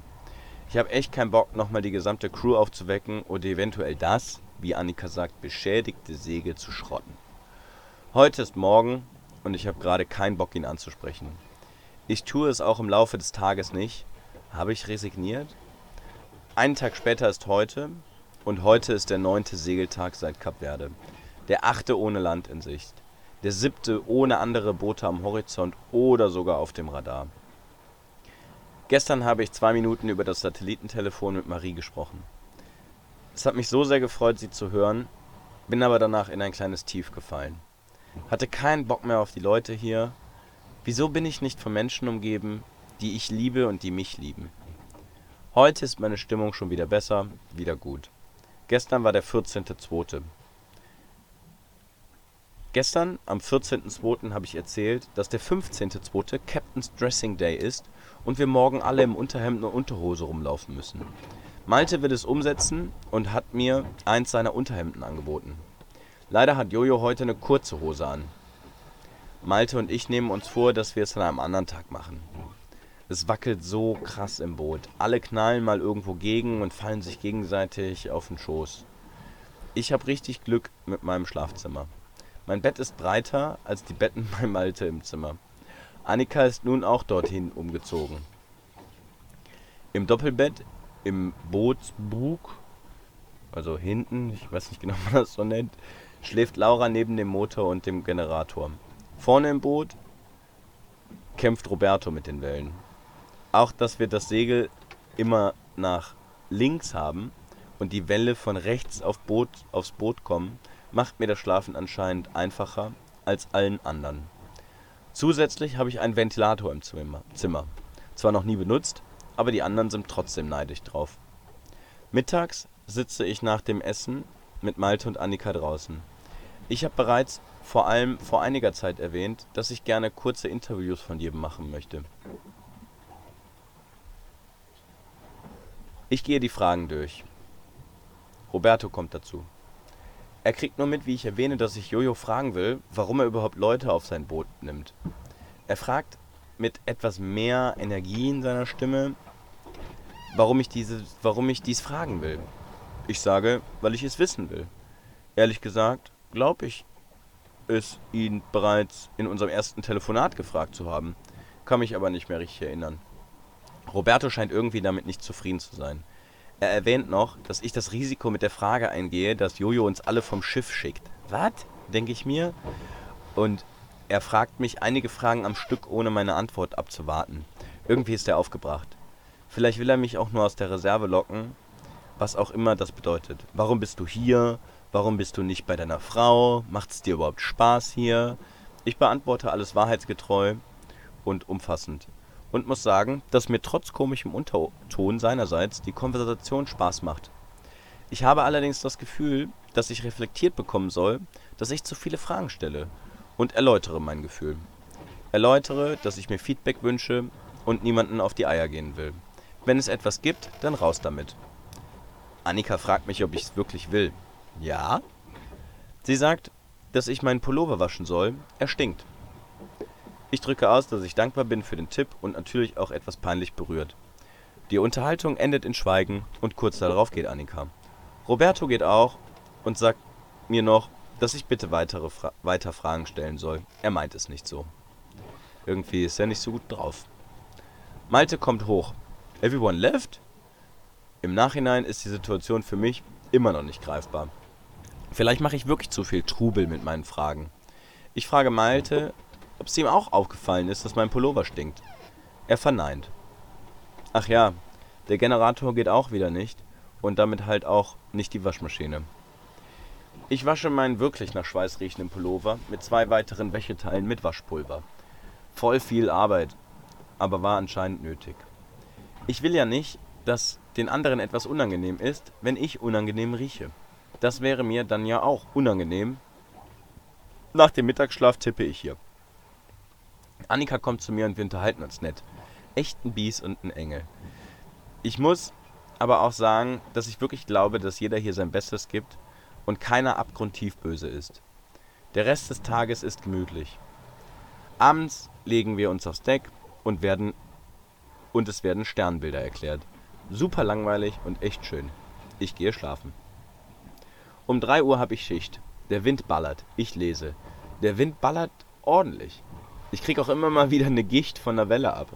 Ich habe echt keinen Bock, nochmal die gesamte Crew aufzuwecken oder eventuell das, wie Annika sagt, beschädigte Segel zu schrotten. Heute ist morgen und ich habe gerade keinen Bock, ihn anzusprechen. Ich tue es auch im Laufe des Tages nicht. Habe ich resigniert? Einen Tag später ist heute und heute ist der neunte Segeltag seit Kap Verde. Der achte ohne Land in Sicht der siebte ohne andere Boote am Horizont oder sogar auf dem Radar. Gestern habe ich zwei Minuten über das Satellitentelefon mit Marie gesprochen. Es hat mich so sehr gefreut, sie zu hören, bin aber danach in ein kleines Tief gefallen. Hatte keinen Bock mehr auf die Leute hier. Wieso bin ich nicht von Menschen umgeben, die ich liebe und die mich lieben? Heute ist meine Stimmung schon wieder besser, wieder gut. Gestern war der 14.2. Gestern, am 14.02., habe ich erzählt, dass der 15.02. Captain's Dressing Day ist und wir morgen alle im Unterhemd und Unterhose rumlaufen müssen. Malte wird es umsetzen und hat mir eins seiner Unterhemden angeboten. Leider hat Jojo heute eine kurze Hose an. Malte und ich nehmen uns vor, dass wir es an einem anderen Tag machen. Es wackelt so krass im Boot. Alle knallen mal irgendwo gegen und fallen sich gegenseitig auf den Schoß. Ich habe richtig Glück mit meinem Schlafzimmer. Mein Bett ist breiter als die Betten bei Malte im Zimmer. Annika ist nun auch dorthin umgezogen. Im Doppelbett, im Bootsbug, also hinten, ich weiß nicht genau, wie man das so nennt, schläft Laura neben dem Motor und dem Generator. Vorne im Boot kämpft Roberto mit den Wellen. Auch, dass wir das Segel immer nach links haben und die Welle von rechts auf Boot, aufs Boot kommen, macht mir das Schlafen anscheinend einfacher als allen anderen. Zusätzlich habe ich einen Ventilator im Zimmer. Zwar noch nie benutzt, aber die anderen sind trotzdem neidisch drauf. Mittags sitze ich nach dem Essen mit Malte und Annika draußen. Ich habe bereits vor allem vor einiger Zeit erwähnt, dass ich gerne kurze Interviews von jedem machen möchte. Ich gehe die Fragen durch. Roberto kommt dazu. Er kriegt nur mit, wie ich erwähne, dass ich Jojo fragen will, warum er überhaupt Leute auf sein Boot nimmt. Er fragt mit etwas mehr Energie in seiner Stimme, warum ich, diese, warum ich dies fragen will. Ich sage, weil ich es wissen will. Ehrlich gesagt, glaube ich es ihn bereits in unserem ersten Telefonat gefragt zu haben, kann mich aber nicht mehr richtig erinnern. Roberto scheint irgendwie damit nicht zufrieden zu sein. Er erwähnt noch, dass ich das Risiko mit der Frage eingehe, dass Jojo uns alle vom Schiff schickt. Was? denke ich mir. Und er fragt mich einige Fragen am Stück, ohne meine Antwort abzuwarten. Irgendwie ist er aufgebracht. Vielleicht will er mich auch nur aus der Reserve locken, was auch immer das bedeutet. Warum bist du hier? Warum bist du nicht bei deiner Frau? Macht es dir überhaupt Spaß hier? Ich beantworte alles wahrheitsgetreu und umfassend und muss sagen, dass mir trotz komischem Unterton seinerseits die Konversation Spaß macht. Ich habe allerdings das Gefühl, dass ich reflektiert bekommen soll, dass ich zu viele Fragen stelle und erläutere mein Gefühl. Erläutere, dass ich mir Feedback wünsche und niemanden auf die Eier gehen will. Wenn es etwas gibt, dann raus damit. Annika fragt mich, ob ich es wirklich will. Ja? Sie sagt, dass ich meinen Pullover waschen soll. Er stinkt. Ich drücke aus, dass ich dankbar bin für den Tipp und natürlich auch etwas peinlich berührt. Die Unterhaltung endet in Schweigen und kurz darauf geht Annika. Roberto geht auch und sagt mir noch, dass ich bitte weitere Fra weiter Fragen stellen soll. Er meint es nicht so. Irgendwie ist er nicht so gut drauf. Malte kommt hoch. Everyone left? Im Nachhinein ist die Situation für mich immer noch nicht greifbar. Vielleicht mache ich wirklich zu viel Trubel mit meinen Fragen. Ich frage Malte, ob es ihm auch aufgefallen ist, dass mein Pullover stinkt. Er verneint. Ach ja, der Generator geht auch wieder nicht und damit halt auch nicht die Waschmaschine. Ich wasche meinen wirklich nach Schweiß riechenden Pullover mit zwei weiteren Wäscheteilen mit Waschpulver. Voll viel Arbeit, aber war anscheinend nötig. Ich will ja nicht, dass den anderen etwas unangenehm ist, wenn ich unangenehm rieche. Das wäre mir dann ja auch unangenehm. Nach dem Mittagsschlaf tippe ich hier. Annika kommt zu mir und wir unterhalten uns nett. Echt ein Bies und ein Engel. Ich muss aber auch sagen, dass ich wirklich glaube, dass jeder hier sein Bestes gibt und keiner abgrundtief böse ist. Der Rest des Tages ist gemütlich. Abends legen wir uns aufs Deck und werden und es werden Sternbilder erklärt. Super langweilig und echt schön. Ich gehe schlafen. Um 3 Uhr habe ich Schicht. Der Wind ballert. Ich lese. Der Wind ballert ordentlich. Ich kriege auch immer mal wieder eine Gicht von der Welle ab.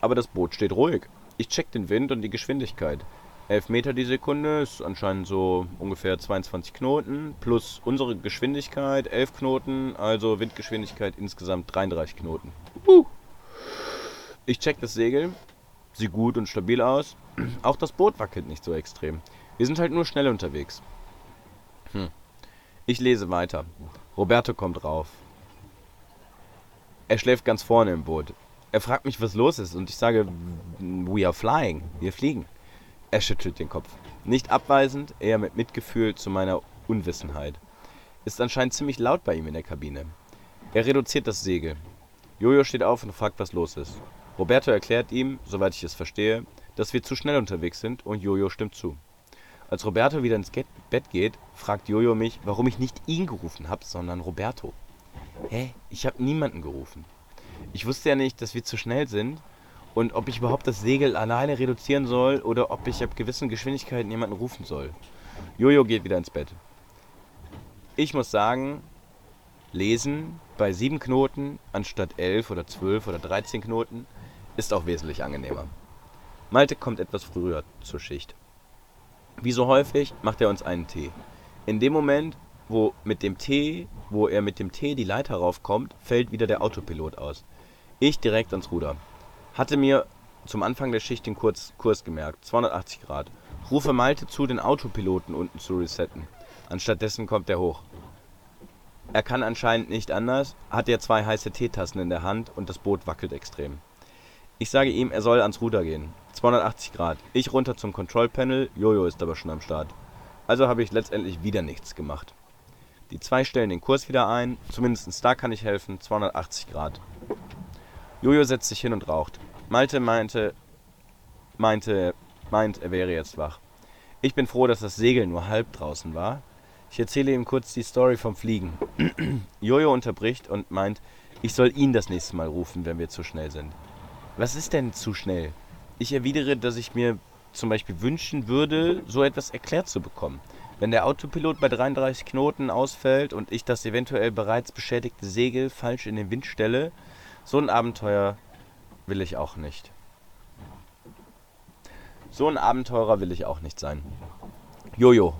Aber das Boot steht ruhig. Ich check den Wind und die Geschwindigkeit. 11 Meter die Sekunde ist anscheinend so ungefähr 22 Knoten plus unsere Geschwindigkeit 11 Knoten, also Windgeschwindigkeit insgesamt 33 Knoten. Ich check das Segel, sieht gut und stabil aus. Auch das Boot wackelt nicht so extrem. Wir sind halt nur schnell unterwegs. Hm. Ich lese weiter. Roberto kommt rauf. Er schläft ganz vorne im Boot. Er fragt mich, was los ist, und ich sage, we are flying, wir fliegen. Er schüttelt den Kopf. Nicht abweisend, eher mit Mitgefühl zu meiner Unwissenheit. Ist anscheinend ziemlich laut bei ihm in der Kabine. Er reduziert das Segel. Jojo steht auf und fragt, was los ist. Roberto erklärt ihm, soweit ich es verstehe, dass wir zu schnell unterwegs sind und Jojo stimmt zu. Als Roberto wieder ins Bett geht, fragt Jojo mich, warum ich nicht ihn gerufen habe, sondern Roberto. Hä? Ich habe niemanden gerufen. Ich wusste ja nicht, dass wir zu schnell sind und ob ich überhaupt das Segel alleine reduzieren soll oder ob ich ab gewissen Geschwindigkeiten jemanden rufen soll. Jojo geht wieder ins Bett. Ich muss sagen, lesen bei sieben Knoten anstatt elf oder zwölf oder dreizehn Knoten ist auch wesentlich angenehmer. Malte kommt etwas früher zur Schicht. Wie so häufig macht er uns einen Tee. In dem Moment, wo mit dem T, wo er mit dem T die Leiter raufkommt, fällt wieder der Autopilot aus. Ich direkt ans Ruder. Hatte mir zum Anfang der Schicht den Kurs, Kurs gemerkt, 280 Grad. Rufe Malte zu, den Autopiloten unten zu resetten. Anstattdessen kommt er hoch. Er kann anscheinend nicht anders, hat ja zwei heiße Teetassen in der Hand und das Boot wackelt extrem. Ich sage ihm, er soll ans Ruder gehen. 280 Grad. Ich runter zum Control Panel, Jojo ist aber schon am Start. Also habe ich letztendlich wieder nichts gemacht. Die zwei stellen den Kurs wieder ein. Zumindest da kann ich helfen. 280 Grad. Jojo setzt sich hin und raucht. Malte meinte, meinte, meint, er wäre jetzt wach. Ich bin froh, dass das Segel nur halb draußen war. Ich erzähle ihm kurz die Story vom Fliegen. Jojo unterbricht und meint, ich soll ihn das nächste Mal rufen, wenn wir zu schnell sind. Was ist denn zu schnell? Ich erwidere, dass ich mir zum Beispiel wünschen würde, so etwas erklärt zu bekommen. Wenn der Autopilot bei 33 Knoten ausfällt und ich das eventuell bereits beschädigte Segel falsch in den Wind stelle, so ein Abenteuer will ich auch nicht. So ein Abenteurer will ich auch nicht sein. Jojo.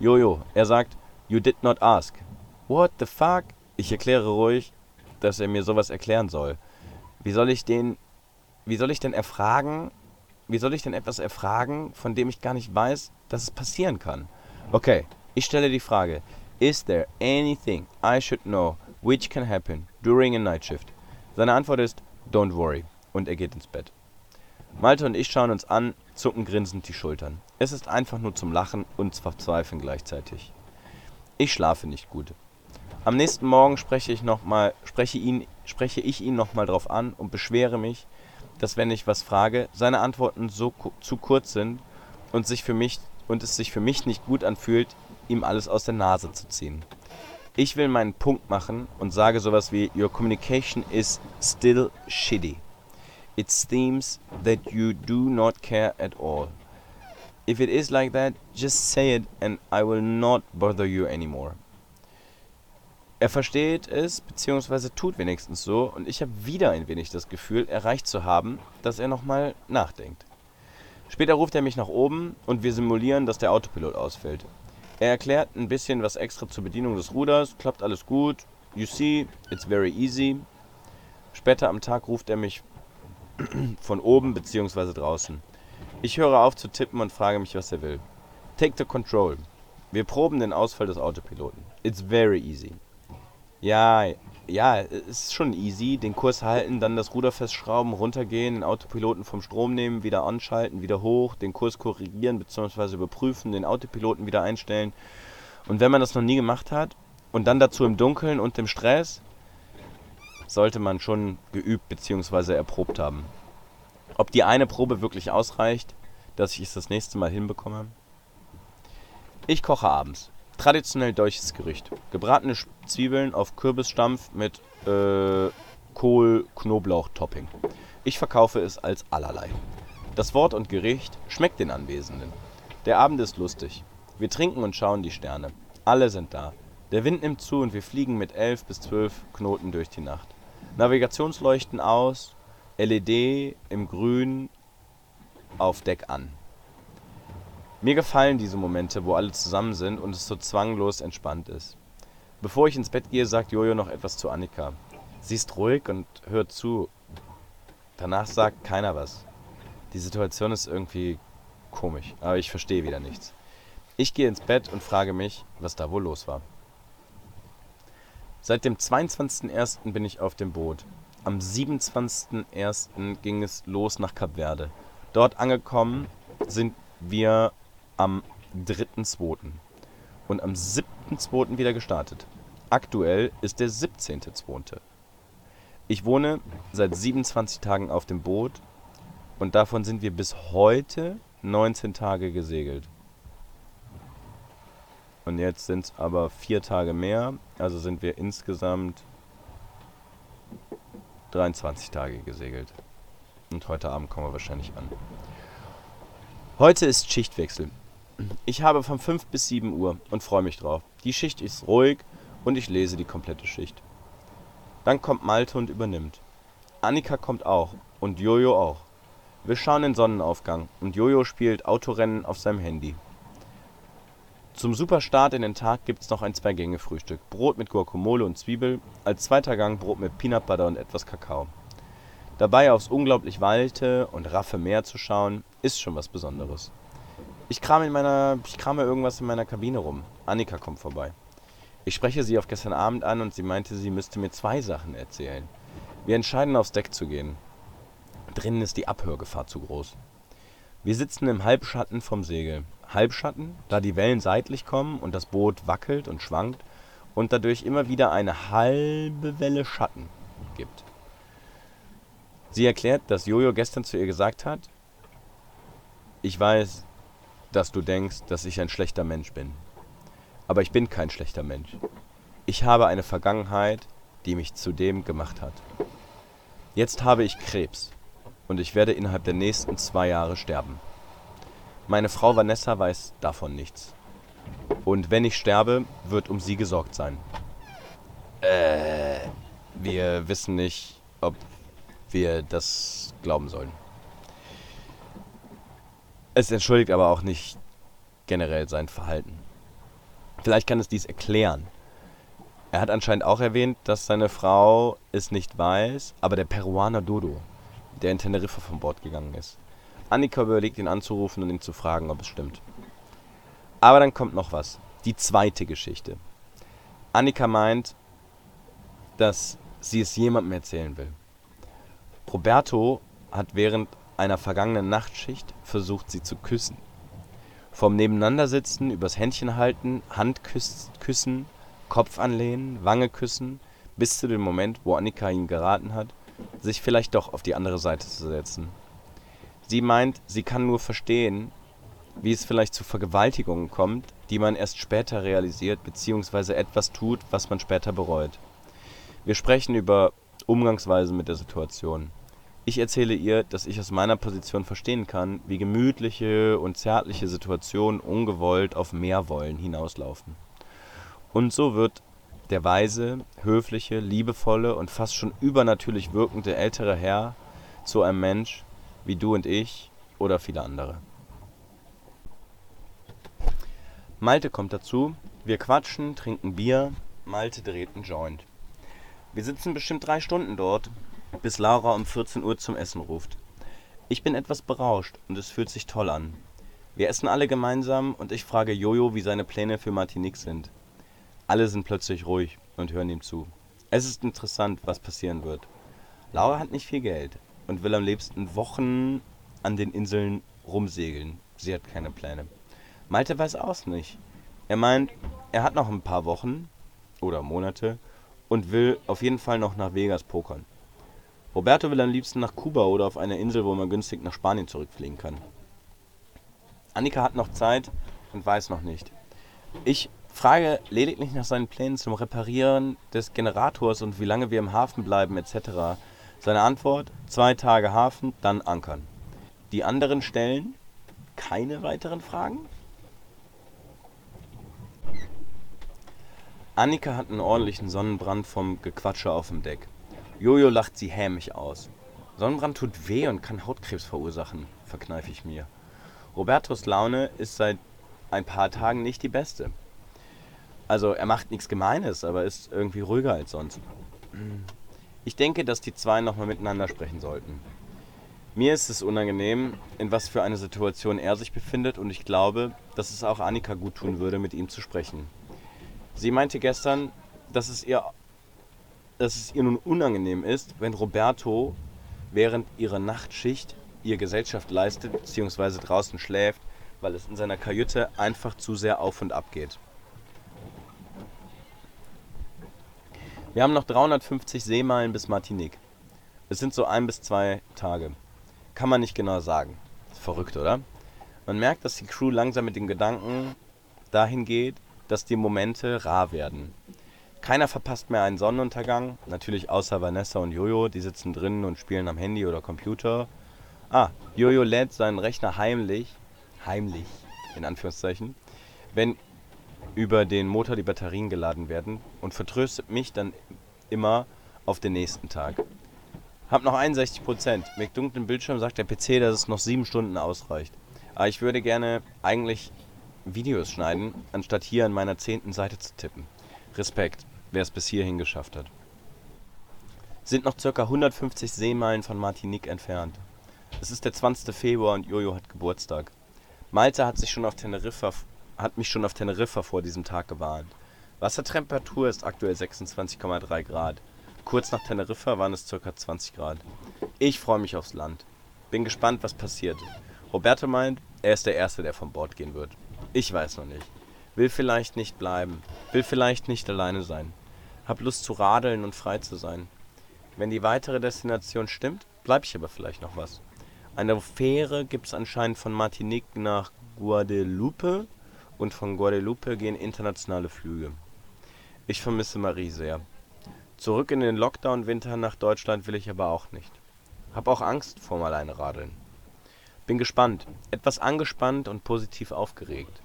Jojo. Er sagt, you did not ask. What the fuck? Ich erkläre ruhig, dass er mir sowas erklären soll. Wie soll ich den. Wie soll ich denn erfragen? Wie soll ich denn etwas erfragen, von dem ich gar nicht weiß, dass es passieren kann? Okay, ich stelle die Frage: Is there anything I should know which can happen during a night shift? Seine Antwort ist: Don't worry. Und er geht ins Bett. Malte und ich schauen uns an, zucken grinsend die Schultern. Es ist einfach nur zum Lachen und Verzweifeln gleichzeitig. Ich schlafe nicht gut. Am nächsten Morgen spreche ich, noch mal, spreche ihn, spreche ich ihn nochmal drauf an und beschwere mich, dass wenn ich was frage, seine Antworten so zu kurz sind und, sich für mich, und es sich für mich nicht gut anfühlt, ihm alles aus der Nase zu ziehen. Ich will meinen Punkt machen und sage sowas wie Your communication is still shitty. It seems that you do not care at all. If it is like that, just say it and I will not bother you anymore. Er versteht es, beziehungsweise tut wenigstens so, und ich habe wieder ein wenig das Gefühl, erreicht zu haben, dass er nochmal nachdenkt. Später ruft er mich nach oben und wir simulieren, dass der Autopilot ausfällt. Er erklärt ein bisschen was extra zur Bedienung des Ruders, klappt alles gut. You see, it's very easy. Später am Tag ruft er mich von oben bzw. draußen. Ich höre auf zu tippen und frage mich, was er will. Take the control. Wir proben den Ausfall des Autopiloten. It's very easy. Ja, ja, es ist schon easy. Den Kurs halten, dann das Ruder festschrauben, runtergehen, den Autopiloten vom Strom nehmen, wieder anschalten, wieder hoch, den Kurs korrigieren bzw. überprüfen, den Autopiloten wieder einstellen. Und wenn man das noch nie gemacht hat und dann dazu im Dunkeln und im Stress, sollte man schon geübt bzw. erprobt haben. Ob die eine Probe wirklich ausreicht, dass ich es das nächste Mal hinbekomme? Ich koche abends. Traditionell deutsches Gericht. Gebratene Zwiebeln auf Kürbisstampf mit äh, Kohl-Knoblauch-Topping. Ich verkaufe es als allerlei. Das Wort und Gericht schmeckt den Anwesenden. Der Abend ist lustig. Wir trinken und schauen die Sterne. Alle sind da. Der Wind nimmt zu und wir fliegen mit elf bis zwölf Knoten durch die Nacht. Navigationsleuchten aus, LED im Grün auf Deck an. Mir gefallen diese Momente, wo alle zusammen sind und es so zwanglos entspannt ist. Bevor ich ins Bett gehe, sagt Jojo noch etwas zu Annika. Sie ist ruhig und hört zu. Danach sagt keiner was. Die Situation ist irgendwie komisch, aber ich verstehe wieder nichts. Ich gehe ins Bett und frage mich, was da wohl los war. Seit dem 22.01. bin ich auf dem Boot. Am 27.01. ging es los nach Kap Verde. Dort angekommen sind wir am 3.2. und am 7.2. wieder gestartet. Aktuell ist der 17.2. Ich wohne seit 27 Tagen auf dem Boot und davon sind wir bis heute 19 Tage gesegelt. Und jetzt sind es aber vier Tage mehr, also sind wir insgesamt 23 Tage gesegelt. Und heute Abend kommen wir wahrscheinlich an. Heute ist Schichtwechsel. Ich habe von 5 bis 7 Uhr und freue mich drauf. Die Schicht ist ruhig und ich lese die komplette Schicht. Dann kommt Malte und übernimmt. Annika kommt auch und Jojo auch. Wir schauen den Sonnenaufgang und Jojo spielt Autorennen auf seinem Handy. Zum Superstart in den Tag gibt's noch ein Zwei-Gänge-Frühstück. Brot mit Guacamole und Zwiebel, als zweiter Gang Brot mit Peanut Butter und etwas Kakao. Dabei aufs unglaublich weite und raffe Meer zu schauen, ist schon was Besonderes. Ich krame, in meiner, ich krame irgendwas in meiner Kabine rum. Annika kommt vorbei. Ich spreche sie auf gestern Abend an und sie meinte, sie müsste mir zwei Sachen erzählen. Wir entscheiden, aufs Deck zu gehen. Drinnen ist die Abhörgefahr zu groß. Wir sitzen im Halbschatten vom Segel. Halbschatten, da die Wellen seitlich kommen und das Boot wackelt und schwankt und dadurch immer wieder eine halbe Welle Schatten gibt. Sie erklärt, dass Jojo gestern zu ihr gesagt hat, ich weiß, dass du denkst, dass ich ein schlechter Mensch bin. Aber ich bin kein schlechter Mensch. Ich habe eine Vergangenheit, die mich zu dem gemacht hat. Jetzt habe ich Krebs und ich werde innerhalb der nächsten zwei Jahre sterben. Meine Frau Vanessa weiß davon nichts. Und wenn ich sterbe, wird um sie gesorgt sein. Äh, wir wissen nicht, ob wir das glauben sollen. Es entschuldigt aber auch nicht generell sein Verhalten. Vielleicht kann es dies erklären. Er hat anscheinend auch erwähnt, dass seine Frau es nicht weiß, aber der Peruaner Dodo, der in Teneriffa von Bord gegangen ist, Annika überlegt, ihn anzurufen und ihn zu fragen, ob es stimmt. Aber dann kommt noch was. Die zweite Geschichte. Annika meint, dass sie es jemandem erzählen will. Roberto hat während einer vergangenen Nachtschicht versucht, sie zu küssen. Vom Nebeneinandersitzen übers Händchen halten, Hand küssen, Kopf anlehnen, Wange küssen, bis zu dem Moment, wo Annika ihm geraten hat, sich vielleicht doch auf die andere Seite zu setzen. Sie meint, sie kann nur verstehen, wie es vielleicht zu Vergewaltigungen kommt, die man erst später realisiert bzw. etwas tut, was man später bereut. Wir sprechen über Umgangsweisen mit der Situation. Ich erzähle ihr, dass ich aus meiner Position verstehen kann, wie gemütliche und zärtliche Situationen ungewollt auf mehr Wollen hinauslaufen. Und so wird der weise, höfliche, liebevolle und fast schon übernatürlich wirkende ältere Herr zu einem Mensch wie du und ich oder viele andere. Malte kommt dazu, wir quatschen, trinken Bier, Malte dreht einen Joint. Wir sitzen bestimmt drei Stunden dort, bis Laura um 14 Uhr zum Essen ruft. Ich bin etwas berauscht und es fühlt sich toll an. Wir essen alle gemeinsam und ich frage Jojo, wie seine Pläne für Martinique sind. Alle sind plötzlich ruhig und hören ihm zu. Es ist interessant, was passieren wird. Laura hat nicht viel Geld und will am liebsten Wochen an den Inseln rumsegeln. Sie hat keine Pläne. Malte weiß auch nicht. Er meint, er hat noch ein paar Wochen oder Monate und will auf jeden Fall noch nach Vegas pokern. Roberto will am liebsten nach Kuba oder auf eine Insel, wo man günstig nach Spanien zurückfliegen kann. Annika hat noch Zeit und weiß noch nicht. Ich frage lediglich nach seinen Plänen zum Reparieren des Generators und wie lange wir im Hafen bleiben etc. Seine Antwort: zwei Tage Hafen, dann ankern. Die anderen stellen keine weiteren Fragen? Annika hat einen ordentlichen Sonnenbrand vom Gequatsche auf dem Deck. Jojo lacht sie hämisch aus. Sonnenbrand tut weh und kann Hautkrebs verursachen, verkneife ich mir. Robertos Laune ist seit ein paar Tagen nicht die beste. Also er macht nichts Gemeines, aber ist irgendwie ruhiger als sonst. Ich denke, dass die zwei nochmal miteinander sprechen sollten. Mir ist es unangenehm, in was für eine Situation er sich befindet und ich glaube, dass es auch Annika gut tun würde, mit ihm zu sprechen. Sie meinte gestern, dass es ihr, dass es ihr nun unangenehm ist, wenn Roberto während ihrer Nachtschicht ihr Gesellschaft leistet bzw. draußen schläft, weil es in seiner Kajüte einfach zu sehr auf und ab geht. Wir haben noch 350 Seemeilen bis Martinique. Es sind so ein bis zwei Tage. Kann man nicht genau sagen. Verrückt, oder? Man merkt, dass die Crew langsam mit den Gedanken dahin geht, dass die Momente rar werden. Keiner verpasst mehr einen Sonnenuntergang, natürlich außer Vanessa und Jojo, die sitzen drinnen und spielen am Handy oder Computer. Ah, Jojo lädt seinen Rechner heimlich, heimlich, in Anführungszeichen, wenn über den Motor die Batterien geladen werden und vertröstet mich dann immer auf den nächsten Tag. Hab noch 61 Prozent. Mit dunklem Bildschirm sagt der PC, dass es noch sieben Stunden ausreicht. Aber ich würde gerne eigentlich Videos schneiden, anstatt hier an meiner zehnten Seite zu tippen. Respekt, wer es bis hierhin geschafft hat. Sind noch ca. 150 Seemeilen von Martinique entfernt. Es ist der 20. Februar und Jojo hat Geburtstag. Malte hat, sich schon auf Teneriffa, hat mich schon auf Teneriffa vor diesem Tag gewarnt. Wassertemperatur ist aktuell 26,3 Grad. Kurz nach Teneriffa waren es ca. 20 Grad. Ich freue mich aufs Land. Bin gespannt, was passiert. Roberto meint, er ist der Erste, der von Bord gehen wird. Ich weiß noch nicht. Will vielleicht nicht bleiben. Will vielleicht nicht alleine sein. Hab Lust zu radeln und frei zu sein. Wenn die weitere Destination stimmt, bleib ich aber vielleicht noch was. Eine Fähre gibt es anscheinend von Martinique nach Guadeloupe und von Guadeloupe gehen internationale Flüge. Ich vermisse Marie sehr. Zurück in den Lockdown-Winter nach Deutschland will ich aber auch nicht. Hab auch Angst vorm Alleinradeln. Bin gespannt, etwas angespannt und positiv aufgeregt.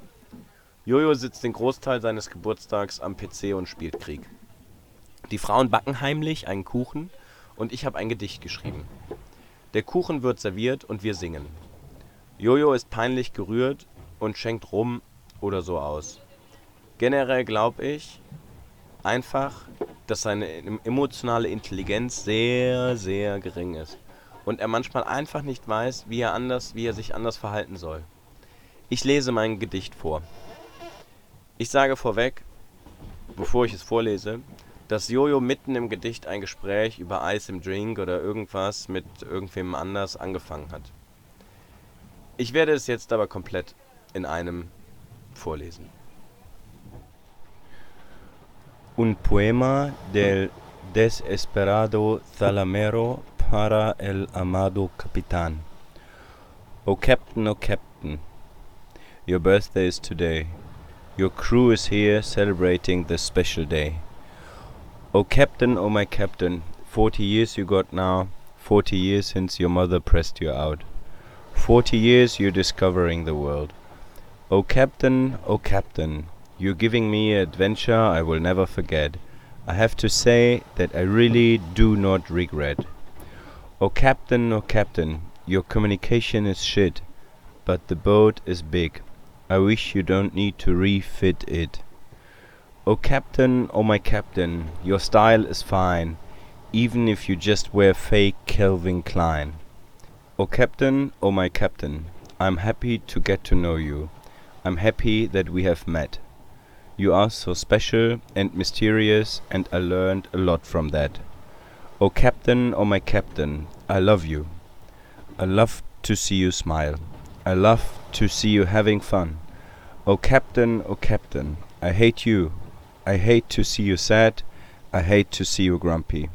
Jojo sitzt den Großteil seines Geburtstags am PC und spielt Krieg. Die Frauen backen heimlich einen Kuchen und ich habe ein Gedicht geschrieben. Der Kuchen wird serviert und wir singen. Jojo ist peinlich gerührt und schenkt rum oder so aus. Generell glaube ich einfach, dass seine emotionale Intelligenz sehr, sehr gering ist und er manchmal einfach nicht weiß, wie er anders, wie er sich anders verhalten soll. Ich lese mein Gedicht vor. Ich sage vorweg, bevor ich es vorlese, dass Jojo mitten im Gedicht ein Gespräch über Eis im Drink oder irgendwas mit irgendwem anders angefangen hat. Ich werde es jetzt aber komplett in einem vorlesen. Un poema del desesperado Zalamero para el amado capitán. O Captain, O Captain, your birthday is today. Your crew is here celebrating this special day. O Captain, O my Captain, forty years you got now, forty years since your mother pressed you out. Forty years you're discovering the world. O Captain, O Captain, you're giving me an adventure I will never forget. I have to say that I really do not regret. O Captain, O Captain, your communication is shit, but the boat is big. I wish you don't need to refit it. Oh Captain, oh my Captain, your style is fine, even if you just wear fake Calvin Klein. Oh Captain, oh my Captain, I'm happy to get to know you. I'm happy that we have met. You are so special and mysterious, and I learned a lot from that. Oh Captain, oh my Captain, I love you. I love to see you smile. I love to see you having fun. Oh Captain, oh Captain, I hate you. I hate to see you sad. I hate to see you grumpy.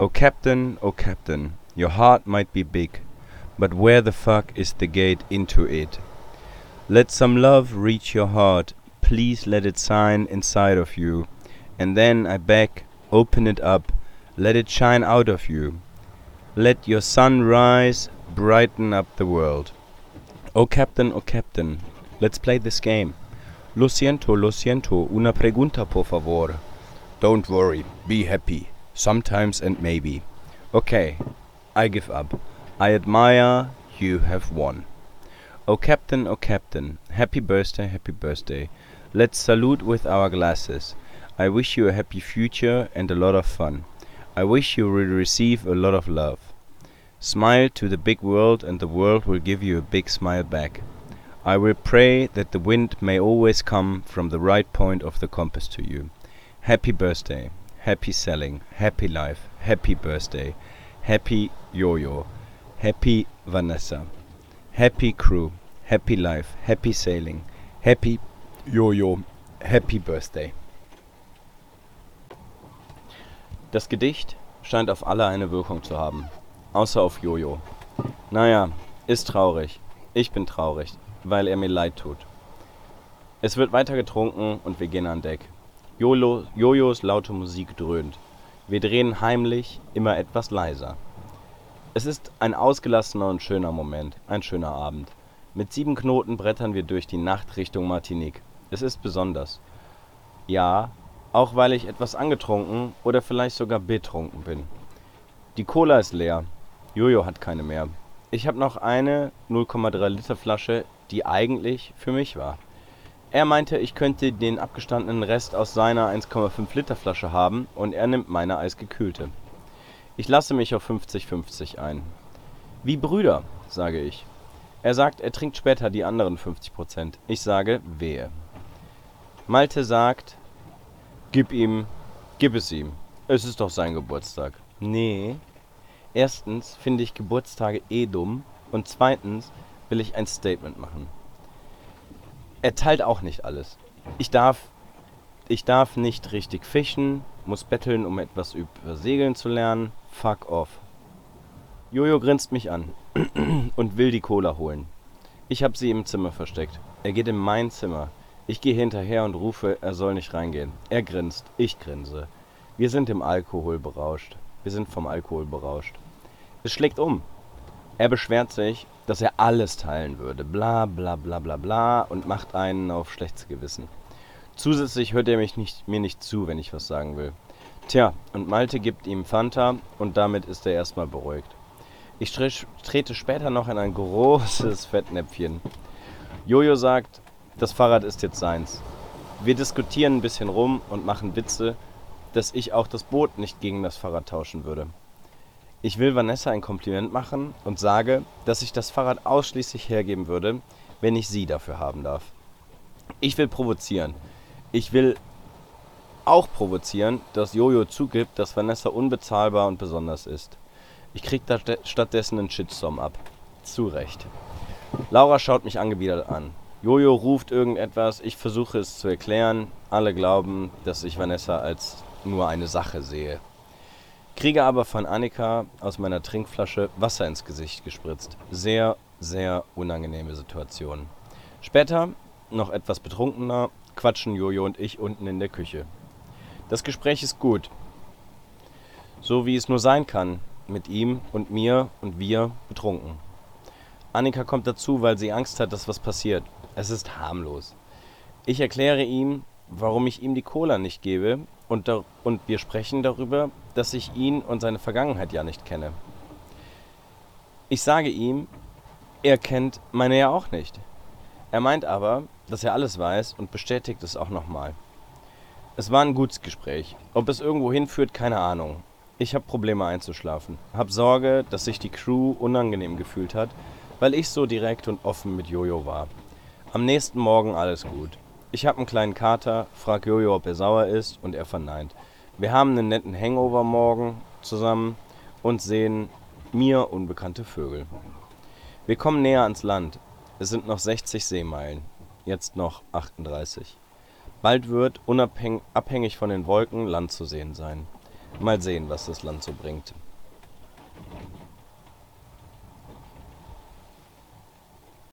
Oh Captain, oh Captain, your heart might be big, but where the fuck is the gate into it? Let some love reach your heart. Please let it shine inside of you. And then I beg, open it up. Let it shine out of you. Let your sun rise, brighten up the world. Oh Captain, oh Captain, let's play this game. Lo siento, lo siento, una pregunta por favor. Don't worry, be happy. Sometimes and maybe. Okay, I give up. I admire you have won. Oh Captain, oh Captain, happy birthday, happy birthday. Let's salute with our glasses. I wish you a happy future and a lot of fun. I wish you will receive a lot of love. Smile to the big world and the world will give you a big smile back. I will pray that the wind may always come from the right point of the compass to you. Happy birthday, happy selling, happy life, happy birthday, happy Yo-Yo, happy Vanessa, happy crew, happy life, happy sailing, happy Yo-Yo, happy birthday. Das Gedicht scheint auf alle eine Wirkung zu haben. Außer auf Jojo. Naja, ist traurig. Ich bin traurig, weil er mir leid tut. Es wird weiter getrunken und wir gehen an Deck. Jolo, Jojos laute Musik dröhnt. Wir drehen heimlich immer etwas leiser. Es ist ein ausgelassener und schöner Moment, ein schöner Abend. Mit sieben Knoten brettern wir durch die Nacht Richtung Martinique. Es ist besonders. Ja, auch weil ich etwas angetrunken oder vielleicht sogar betrunken bin. Die Cola ist leer, Jojo hat keine mehr. Ich habe noch eine 0,3 Liter Flasche, die eigentlich für mich war. Er meinte, ich könnte den abgestandenen Rest aus seiner 1,5 Liter Flasche haben und er nimmt meine eisgekühlte. Ich lasse mich auf 50-50 ein. Wie Brüder, sage ich. Er sagt, er trinkt später die anderen 50 Prozent. Ich sage, wehe. Malte sagt, gib ihm, gib es ihm. Es ist doch sein Geburtstag. Nee, Erstens finde ich Geburtstage eh dumm und zweitens will ich ein Statement machen. Er teilt auch nicht alles. Ich darf, ich darf nicht richtig fischen, muss betteln, um etwas über Segeln zu lernen. Fuck off. Jojo grinst mich an und will die Cola holen. Ich habe sie im Zimmer versteckt. Er geht in mein Zimmer. Ich gehe hinterher und rufe, er soll nicht reingehen. Er grinst, ich grinse. Wir sind im Alkohol berauscht. Wir sind vom Alkohol berauscht. Es schlägt um. Er beschwert sich, dass er alles teilen würde. Bla bla bla bla bla und macht einen auf schlechtes Gewissen. Zusätzlich hört er mich nicht, mir nicht zu, wenn ich was sagen will. Tja, und Malte gibt ihm Fanta und damit ist er erstmal beruhigt. Ich trete später noch in ein großes Fettnäpfchen. Jojo sagt, das Fahrrad ist jetzt seins. Wir diskutieren ein bisschen rum und machen Witze, dass ich auch das Boot nicht gegen das Fahrrad tauschen würde. Ich will Vanessa ein Kompliment machen und sage, dass ich das Fahrrad ausschließlich hergeben würde, wenn ich sie dafür haben darf. Ich will provozieren. Ich will auch provozieren, dass Jojo zugibt, dass Vanessa unbezahlbar und besonders ist. Ich krieg da stattdessen einen Shitstorm ab. Zu Recht. Laura schaut mich angewidert an. Jojo ruft irgendetwas, ich versuche es zu erklären. Alle glauben, dass ich Vanessa als nur eine Sache sehe. Kriege aber von Annika aus meiner Trinkflasche Wasser ins Gesicht gespritzt. Sehr, sehr unangenehme Situation. Später, noch etwas betrunkener, quatschen Jojo und ich unten in der Küche. Das Gespräch ist gut. So wie es nur sein kann, mit ihm und mir und wir betrunken. Annika kommt dazu, weil sie Angst hat, dass was passiert. Es ist harmlos. Ich erkläre ihm, warum ich ihm die Cola nicht gebe und, und wir sprechen darüber, dass ich ihn und seine Vergangenheit ja nicht kenne. Ich sage ihm, er kennt meine ja auch nicht. Er meint aber, dass er alles weiß und bestätigt es auch nochmal. Es war ein gutes Gespräch. Ob es irgendwo hinführt, keine Ahnung. Ich habe Probleme einzuschlafen. Hab Sorge, dass sich die Crew unangenehm gefühlt hat, weil ich so direkt und offen mit Jojo war. Am nächsten Morgen alles gut. Ich habe einen kleinen Kater, frag Jojo, ob er sauer ist und er verneint. Wir haben einen netten Hangover morgen zusammen und sehen mir unbekannte Vögel. Wir kommen näher ans Land. Es sind noch 60 Seemeilen, jetzt noch 38. Bald wird, unabhängig von den Wolken, Land zu sehen sein. Mal sehen, was das Land so bringt.